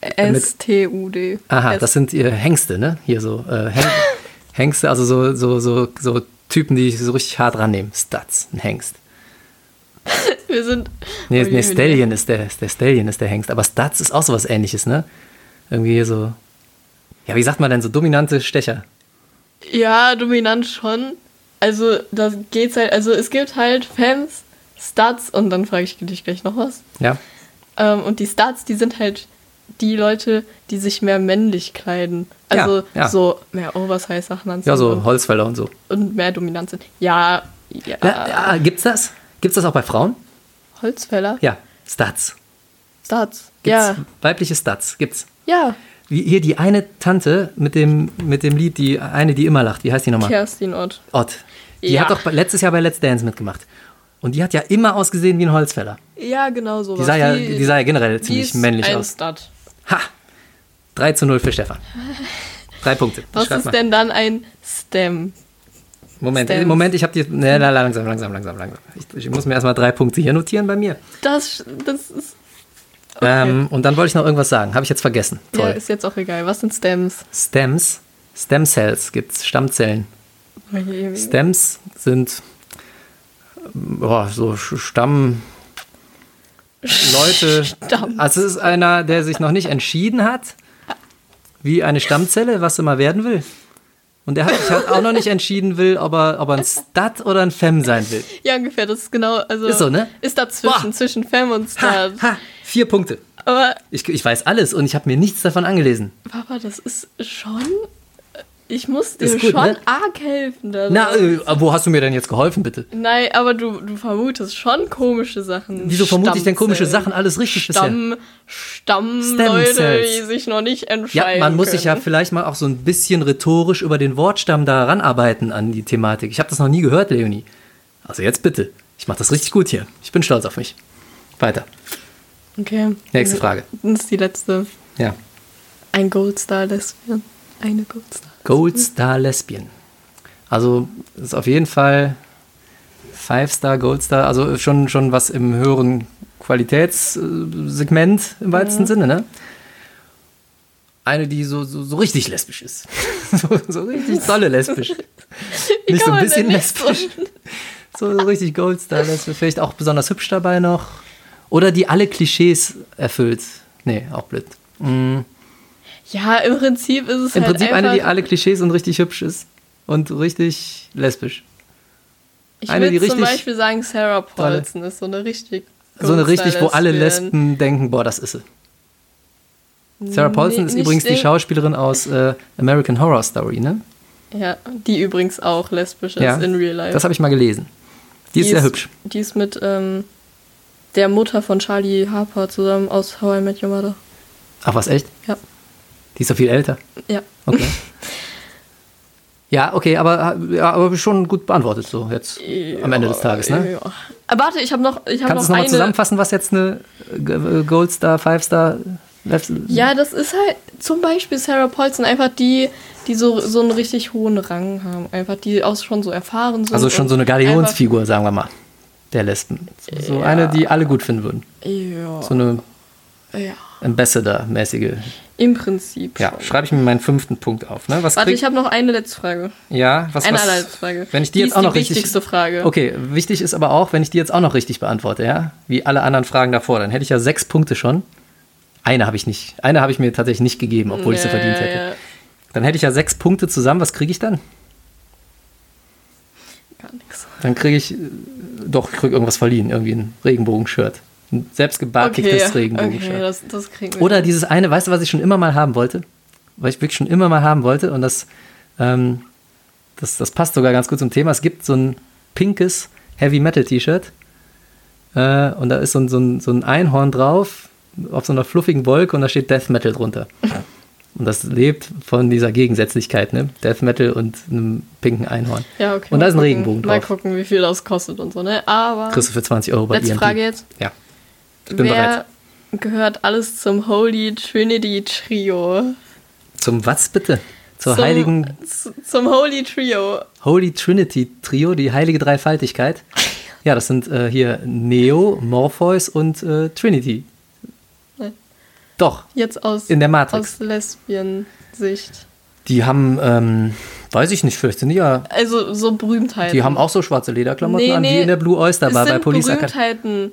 S-T-U-D. Aha, das sind ihr Hengste, ne? Hier so äh, Hen Hengste, also so, so, so, so Typen, die so richtig hart rannehmen. Stats, ein Hengst. Wir sind. Nee, nee Stallion ist der, der Stallion ist der Hengst. Aber Studs ist auch sowas ähnliches, ne? Irgendwie so. Ja, wie sagt man denn so dominante Stecher? Ja, dominant schon. Also, da geht's halt. Also, es gibt halt Fans, Studs und dann frage ich dich gleich noch was. Ja. Ähm, und die Studs, die sind halt die Leute, die sich mehr männlich kleiden. Also, Ja, ja. so mehr Oversize-Sachen anziehen. Ja, so Holzfäller und so. und mehr dominant sind. Ja, ja. Ja, ja, gibt's das? Gibt's das auch bei Frauen? Holzfäller? Ja, Studs. Studs. Gibt's Ja, weibliche Studs? Gibt's. ja. Wie hier die eine Tante mit dem, mit dem Lied, die eine, die immer lacht. Wie heißt die nochmal? Kerstin Ott. Ott. Die Ja. hat doch letztes Jahr bei Let's Dance mitgemacht. Und die hat ja immer ausgesehen wie ein Holzfäller. Ja, genau so. Die sah ja, die sah ja generell ziemlich männlich ein aus. Stud. Ha! 3 zu 0 für Stefan. Drei Punkte. Was ist mal. denn dann ein Stem? Moment, Stems? Moment, ich habe die. Ne, la- langsam, langsam, langsam, langsam. Ich, ich muss mir erstmal drei Punkte hier notieren bei mir. Das, das ist. Okay. Ähm, und dann wollte ich noch irgendwas sagen. Habe ich jetzt vergessen. ja, Toll. ist jetzt auch egal. Was sind Stems? Stems, Stem Cells gibt's, Stammzellen. Stems sind boah, so Stamm. Leute. Stamm. Also es ist einer, der sich noch nicht entschieden hat, wie eine Stammzelle, was er mal werden will. Und er hat sich halt auch noch nicht entschieden will, ob er, ob er ein Stud oder ein Femme sein will. Ja, ungefähr. Das ist genau. Also Ist so, ne? Ist dazwischen, Boah. zwischen Femme und Ha, Stud. ha, vier Punkte. Aber, Ich, ich weiß alles und ich habe mir nichts davon angelesen. Papa, das ist schon. Ich muss dir gut, schon ne? arg helfen. Da Na, äh, wo hast du mir denn jetzt geholfen, bitte? Nein, aber du, du vermutest schon komische Sachen. Wieso vermute ich denn komische. Sachen? Alles richtig bisher. Stamm, Stem-Cells. die sich noch nicht Ja, entscheiden man muss können. sich ja vielleicht mal auch so ein bisschen rhetorisch über den Wortstamm da ranarbeiten an die Thematik. Ich habe das noch nie gehört, Leonie. Also jetzt bitte. Ich mache das richtig gut hier. Ich bin stolz auf mich. Weiter. Okay. Nächste Frage. Das ist die letzte. Ja. Ein Goldstar Lesbian. Eine Goldstar. Gold Star Lesbian. Also ist auf jeden Fall Five Star, Gold Star, also schon, schon was im höheren Qualitätssegment im weitesten Sinne, ne? Eine, die so, so, so richtig lesbisch ist. so, so richtig tolle lesbisch. Nicht so ein bisschen lesbisch. So, so richtig Goldstar, lesbisch. Vielleicht auch besonders hübsch dabei noch. Oder die alle Klischees erfüllt. Nee, auch blöd. Mm. Ja, im Prinzip ist es Im halt Prinzip einfach, eine, die alle Klischees und richtig hübsch ist. Und richtig lesbisch. Ich eine, die würde zum Beispiel sagen, Sarah Paulson ist so eine richtig So eine richtig, wo alle. Lesben denken, boah, das ist sie. Sarah Paulson Nee, ist übrigens die Schauspielerin aus äh, American Horror Story, ne? Ja, die übrigens auch lesbisch ist Ja, in Real Life. Das habe ich mal gelesen. Die, ist sehr hübsch. Die ist mit ähm, der Mutter von Charlie Harper zusammen aus How I Met Your Mother. Ach was, echt? Ja. Die ist doch viel älter. Ja. Okay. ja, okay, aber, ja, aber schon gut beantwortet so jetzt am Ende des Tages, ne? Ja. Aber warte, ich habe noch, ich hab Kannst du noch nochmal eine. zusammenfassen, was jetzt eine äh, Gold Star, Five Star, Ja, das ist halt zum Beispiel Sarah Paulson, einfach die, die so, so einen richtig hohen Rang haben. Einfach die auch schon so erfahren sind. also schon so eine Galionsfigur, sagen wir mal, der Lesben. So Ja. eine, die alle gut finden würden. Einfach, So eine ja, ja. Ambassador-mäßige. Im Prinzip. Ja, schon. schreibe ich mir meinen fünften Punkt auf. Ne? Was Warte, krieg- ich habe noch eine letzte Frage. ja, was, Eine was, allerletzte Frage. Wenn ich die, jetzt ist auch noch die richtig. wichtigste Frage. Okay, wichtig ist aber auch, wenn ich die jetzt auch noch richtig beantworte, ja, wie alle anderen Fragen davor, dann hätte ich ja sechs Punkte schon. Eine habe ich nicht. Eine habe ich mir tatsächlich nicht gegeben, obwohl ich sie Ja, verdient ja, hätte. ja. Dann hätte ich ja sechs Punkte zusammen. Was kriege ich dann? Gar nichts. Dann kriege ich, äh, doch, ich kriege irgendwas verliehen. Irgendwie ein Regenbogenshirt. Ein selbstgebarkigtes Okay, Regenbogenshirt. okay das, das kriegen wir. Oder dieses eine, weißt du, was ich schon immer mal haben wollte? Was ich wirklich schon immer mal haben wollte und das, ähm, das, das passt sogar ganz gut zum Thema. Es gibt so ein pinkes Heavy Metal T-Shirt äh, und da ist so ein, so, ein, so ein Einhorn drauf auf so einer fluffigen Wolke und da steht Death Metal drunter. Und das lebt von dieser Gegensätzlichkeit, ne? Death Metal und einem pinken Einhorn. Ja, okay. Und da mal ist ein gucken. Regenbogen Mal drauf. gucken, wie viel das kostet und so, ne? Aber. Kriegst du für 20 Euro bei Letzte EMP. Frage jetzt. Ja. Ich bin Wer bereit. gehört alles zum Holy Trinity Trio? Zum was bitte? Zur zum, heiligen Zum Holy Trio. Holy Trinity Trio, die heilige Dreifaltigkeit. Ja, das sind äh, hier Neo, Morpheus und äh, Trinity. Nein. Doch, Jetzt aus, in der Matrix. aus Lesbien-Sicht. Die haben, ähm, Weiß ich nicht, vielleicht sind die ja. Also so Berühmtheiten. Die haben auch so schwarze Lederklamotten Nee, an, wie nee. in der Blue Oyster Bar bei Police Academy.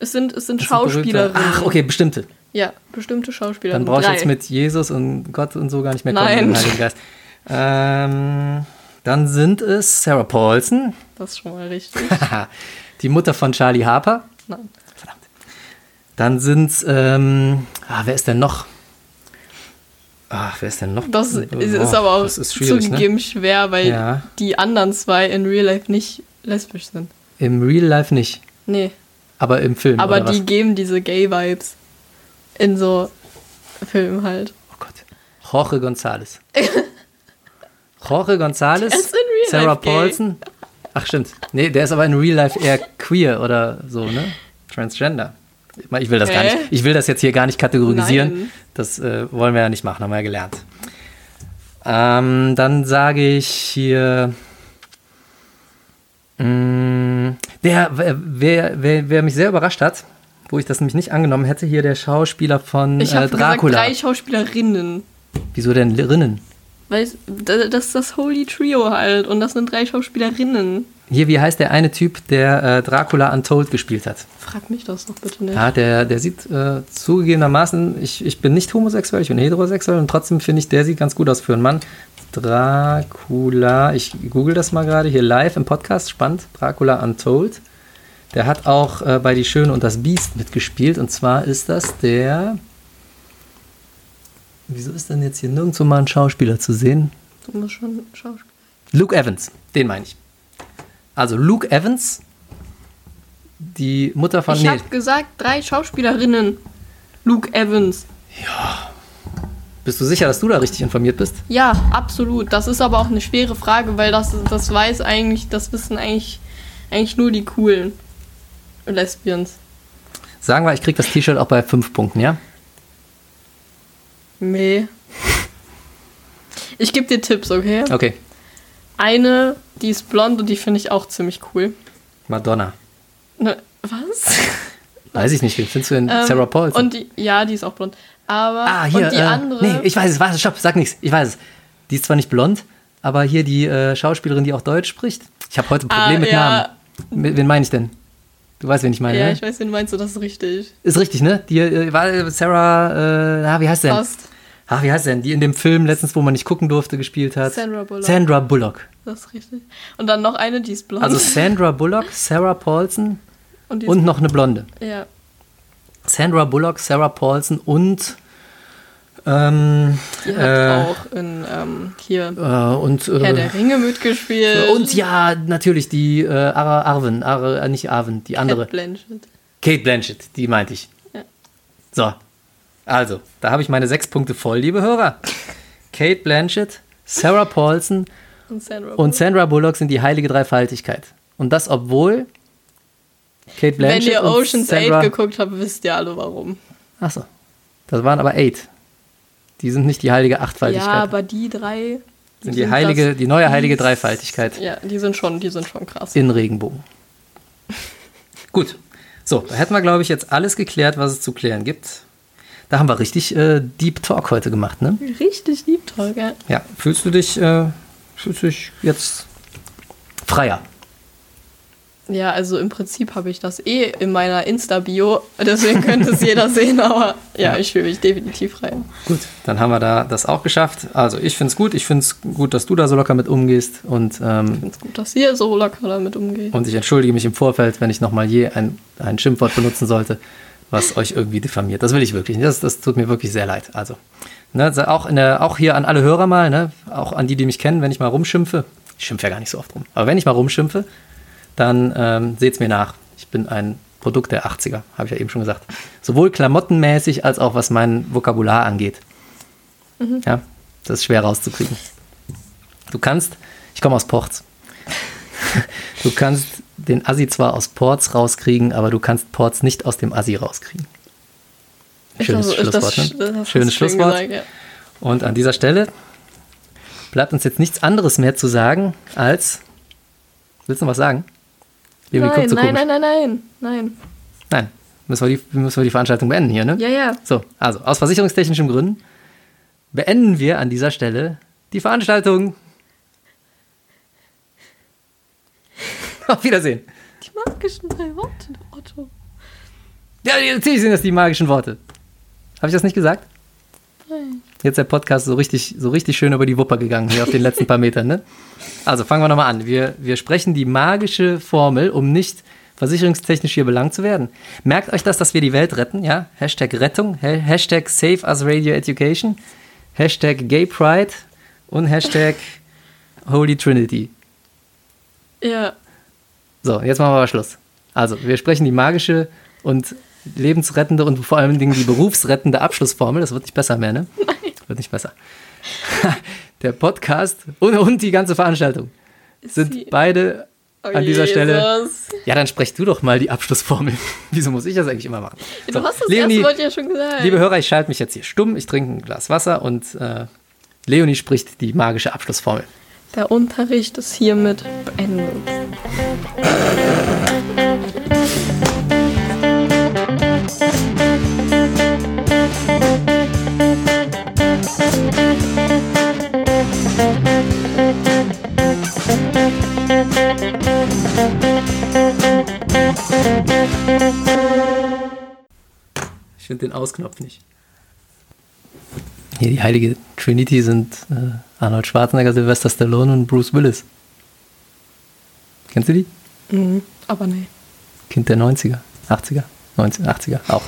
Es sind, es sind Das sind berühmte- Schauspielerinnen. Ach, okay, bestimmte. Ja, bestimmte Schauspielerinnen. Dann brauche ich jetzt mit Jesus und Gott und so gar nicht mehr kommen. Nein. Heiligen Geist. Ähm, dann sind es Sarah Paulson, Das ist schon mal richtig. die Mutter von Charlie Harper. Nein. Verdammt. Dann sind es, ähm, ah, wer ist denn noch? Ach, wer ist denn noch? Das ist, Boah, ist aber auch ist schwierig, ne? zugegeben schwer, weil Ja. die anderen zwei in Real Life nicht lesbisch sind. Im Real Life nicht, Nee. Aber im Film. Aber die was? geben diese Gay-Vibes in so Filmen halt. Oh Gott. Jorge González. Jorge González, ist in Real Sarah. Paulson. Ach, stimmt. Nee, der ist aber in Real Life eher queer oder so, ne? Transgender. Ich will das gar Hä? nicht. Ich will das jetzt hier gar nicht kategorisieren. Nein. Das äh, wollen wir ja nicht machen, haben wir ja gelernt. Ähm, dann sage ich hier. Mh, der, wer, wer, wer mich sehr überrascht hat, wo ich das nämlich nicht angenommen hätte, hier der Schauspieler von Ich äh, habe gesagt, Dracula. drei Schauspielerinnen. Wieso denn Rinnen? Weil das ist das Holy Trio halt und das sind drei Schauspielerinnen. Hier, wie heißt der eine Typ, der äh, Dracula Untold gespielt hat? Frag mich das doch bitte nicht. Ja, der, der sieht äh, zugegebenermaßen, ich, ich bin nicht homosexuell, ich bin heterosexuell und trotzdem finde ich, der sieht ganz gut aus für einen Mann. Dracula, ich google das mal gerade hier live im Podcast, spannend. Dracula Untold. Der hat auch äh, bei Die Schöne und das Biest mitgespielt und zwar ist das der. Wieso ist denn jetzt hier nirgendwo mal ein Schauspieler zu sehen? Du musst schon Schauspiel. Luke Evans, den meine ich. Also Luke Evans, die Mutter von. Ich habe gesagt, drei Schauspielerinnen. Luke Evans. Bist du sicher, dass du da richtig informiert bist? Ja, absolut. Das ist aber auch eine schwere Frage, weil das, das weiß eigentlich, das wissen eigentlich, eigentlich nur die coolen Lesbians. Sagen wir, ich krieg das T-Shirt auch bei fünf Punkten, ja? Nee. Ich gebe dir Tipps, okay? Okay. Eine, die ist blond und die finde ich auch ziemlich cool. Madonna. Ne, was? Weiß ich nicht, findest du denn? Ähm, Sarah Paulson. Und die, ja, die ist auch blond. Aber ah, hier. und die äh, andere. Nee, ich weiß es, warte, stopp, sag nichts. Ich weiß es. Die ist zwar nicht blond, aber hier die äh, Schauspielerin, die auch Deutsch spricht. Ich habe heute ein Problem Ah, mit ja. Namen. Wen meine ich denn? Du weißt, wen ich meine, ja, ne? ich weiß, wen meinst du, das ist richtig. Ist richtig, ne? Die äh, war äh, Sarah, äh, ah, wie heißt denn? Fast. Ah, wie heißt denn? Die in dem Film letztens, wo man nicht gucken durfte, gespielt hat. Sandra Bullock. Sandra Bullock. Das ist richtig. Und dann noch eine, die ist blond. Also Sandra Bullock, Sarah Paulson und und noch eine Blonde. ja. Sandra Bullock, Sarah Paulson und ähm, Die hat äh, auch in ähm, hier äh, und äh, Herr der Ringe mitgespielt. und ja natürlich die äh, Ara Arwen, Ara, äh, nicht Arwen, die andere Kate Blanchett. Kate Blanchett, die meinte ich. Ja. So, also da habe ich meine sechs Punkte voll, liebe Hörer. Kate Blanchett, Sarah Paulson Und Sandra und Bullock. Sandra Bullock sind die heilige Dreifaltigkeit. Und das obwohl Kate Wenn Blanchett ihr und Ocean's Sandra, 8 geguckt habt, wisst ihr alle warum. Achso. Das waren aber Eight. Die sind nicht die heilige Achtfaltigkeit. Ja, aber die drei sind die heilige, das- die neue heilige die- Dreifaltigkeit Ja, die sind schon, die sind schon krass. in Regenbogen. Gut. So, da hätten wir, glaube ich, jetzt alles geklärt, was es zu klären gibt. Da haben wir richtig äh, Deep Talk heute gemacht, ne? Richtig lieb, toll, gell? Ja. Fühlst du dich, äh, fühlst du dich jetzt freier? Ja, also im Prinzip habe ich das eh in meiner Insta-Bio, deswegen könnte es jeder sehen, aber ja, ich fühle mich definitiv frei. Gut, dann haben wir da das auch geschafft. Also ich finde es gut. Ich finde es gut, dass du da so locker mit umgehst. Und, ähm, Ich finde es gut, dass ihr so locker damit umgeht. und ich entschuldige mich im Vorfeld, wenn ich nochmal je ein, ein Schimpfwort benutzen sollte, was euch irgendwie diffamiert. Das will ich wirklich nicht. Das, das tut mir wirklich sehr leid. Also, ne, auch, in der, auch hier an alle Hörer mal, ne, auch an die, die mich kennen, wenn ich mal rumschimpfe. Ich schimpfe ja gar nicht so oft rum. Aber wenn ich mal rumschimpfe, dann ähm, seht es mir nach. Ich bin ein Produkt der 80er, habe ich ja eben schon gesagt. Sowohl klamottenmäßig als auch was mein Vokabular angeht. Ja, das ist schwer rauszukriegen. Du kannst, ich komme aus Ports. Du kannst den Assi zwar aus Ports rauskriegen, aber du kannst Ports nicht aus dem Assi rauskriegen. Schönes Ich glaube, Schlusswort. das- ne? das Schönes Schlusswort. gesagt, ja. Und an dieser Stelle bleibt uns jetzt nichts anderes mehr zu sagen als. Willst du noch was sagen? Nein, guckt so nein, nein, nein, nein, nein. Nein, müssen wir, die, müssen wir die Veranstaltung beenden hier, ne? Ja, ja. So, also aus versicherungstechnischen Gründen beenden wir an dieser Stelle die Veranstaltung. Auf Wiedersehen. Die magischen drei Worte, Otto. Ja, natürlich sind das die magischen Worte. Habe ich das nicht gesagt? Nein. Jetzt ist der Podcast so richtig, so richtig schön über die Wupper gegangen hier auf den letzten paar Metern, ne? Also fangen wir nochmal an. Wir, wir sprechen die magische Formel, um nicht versicherungstechnisch hier belangt zu werden. Merkt euch das, dass wir die Welt retten, ja? Hashtag Rettung, Ha- Hashtag Save Us Radio Education, Hashtag Gay Pride und Hashtag Holy Trinity. Ja. So, jetzt machen wir aber Schluss. Also, wir sprechen die magische und lebensrettende und vor allen Dingen die berufsrettende Abschlussformel. Das wird nicht besser mehr, ne? Nein. Wird nicht besser. Der Podcast und, und die ganze Veranstaltung sind sie- beide Oh, an dieser Stelle. Jesus. Ja, dann sprech du doch mal die Abschlussformel. Wieso muss ich das eigentlich immer machen? Du So, hast das Leonie, erste Wort ja schon gesagt. liebe Hörer, ich schalte mich jetzt hier stumm. Ich trinke ein Glas Wasser und äh, Leonie spricht die magische Abschlussformel. Der Unterricht ist hiermit beendet. Ich finde den Ausknopf nicht. Hier die heilige Trinity sind äh, Arnold Schwarzenegger, Sylvester Stallone und Bruce Willis. Kennst du die? Mhm. Aber nee. Kind der 90er, 80er, 90er, 80er auch.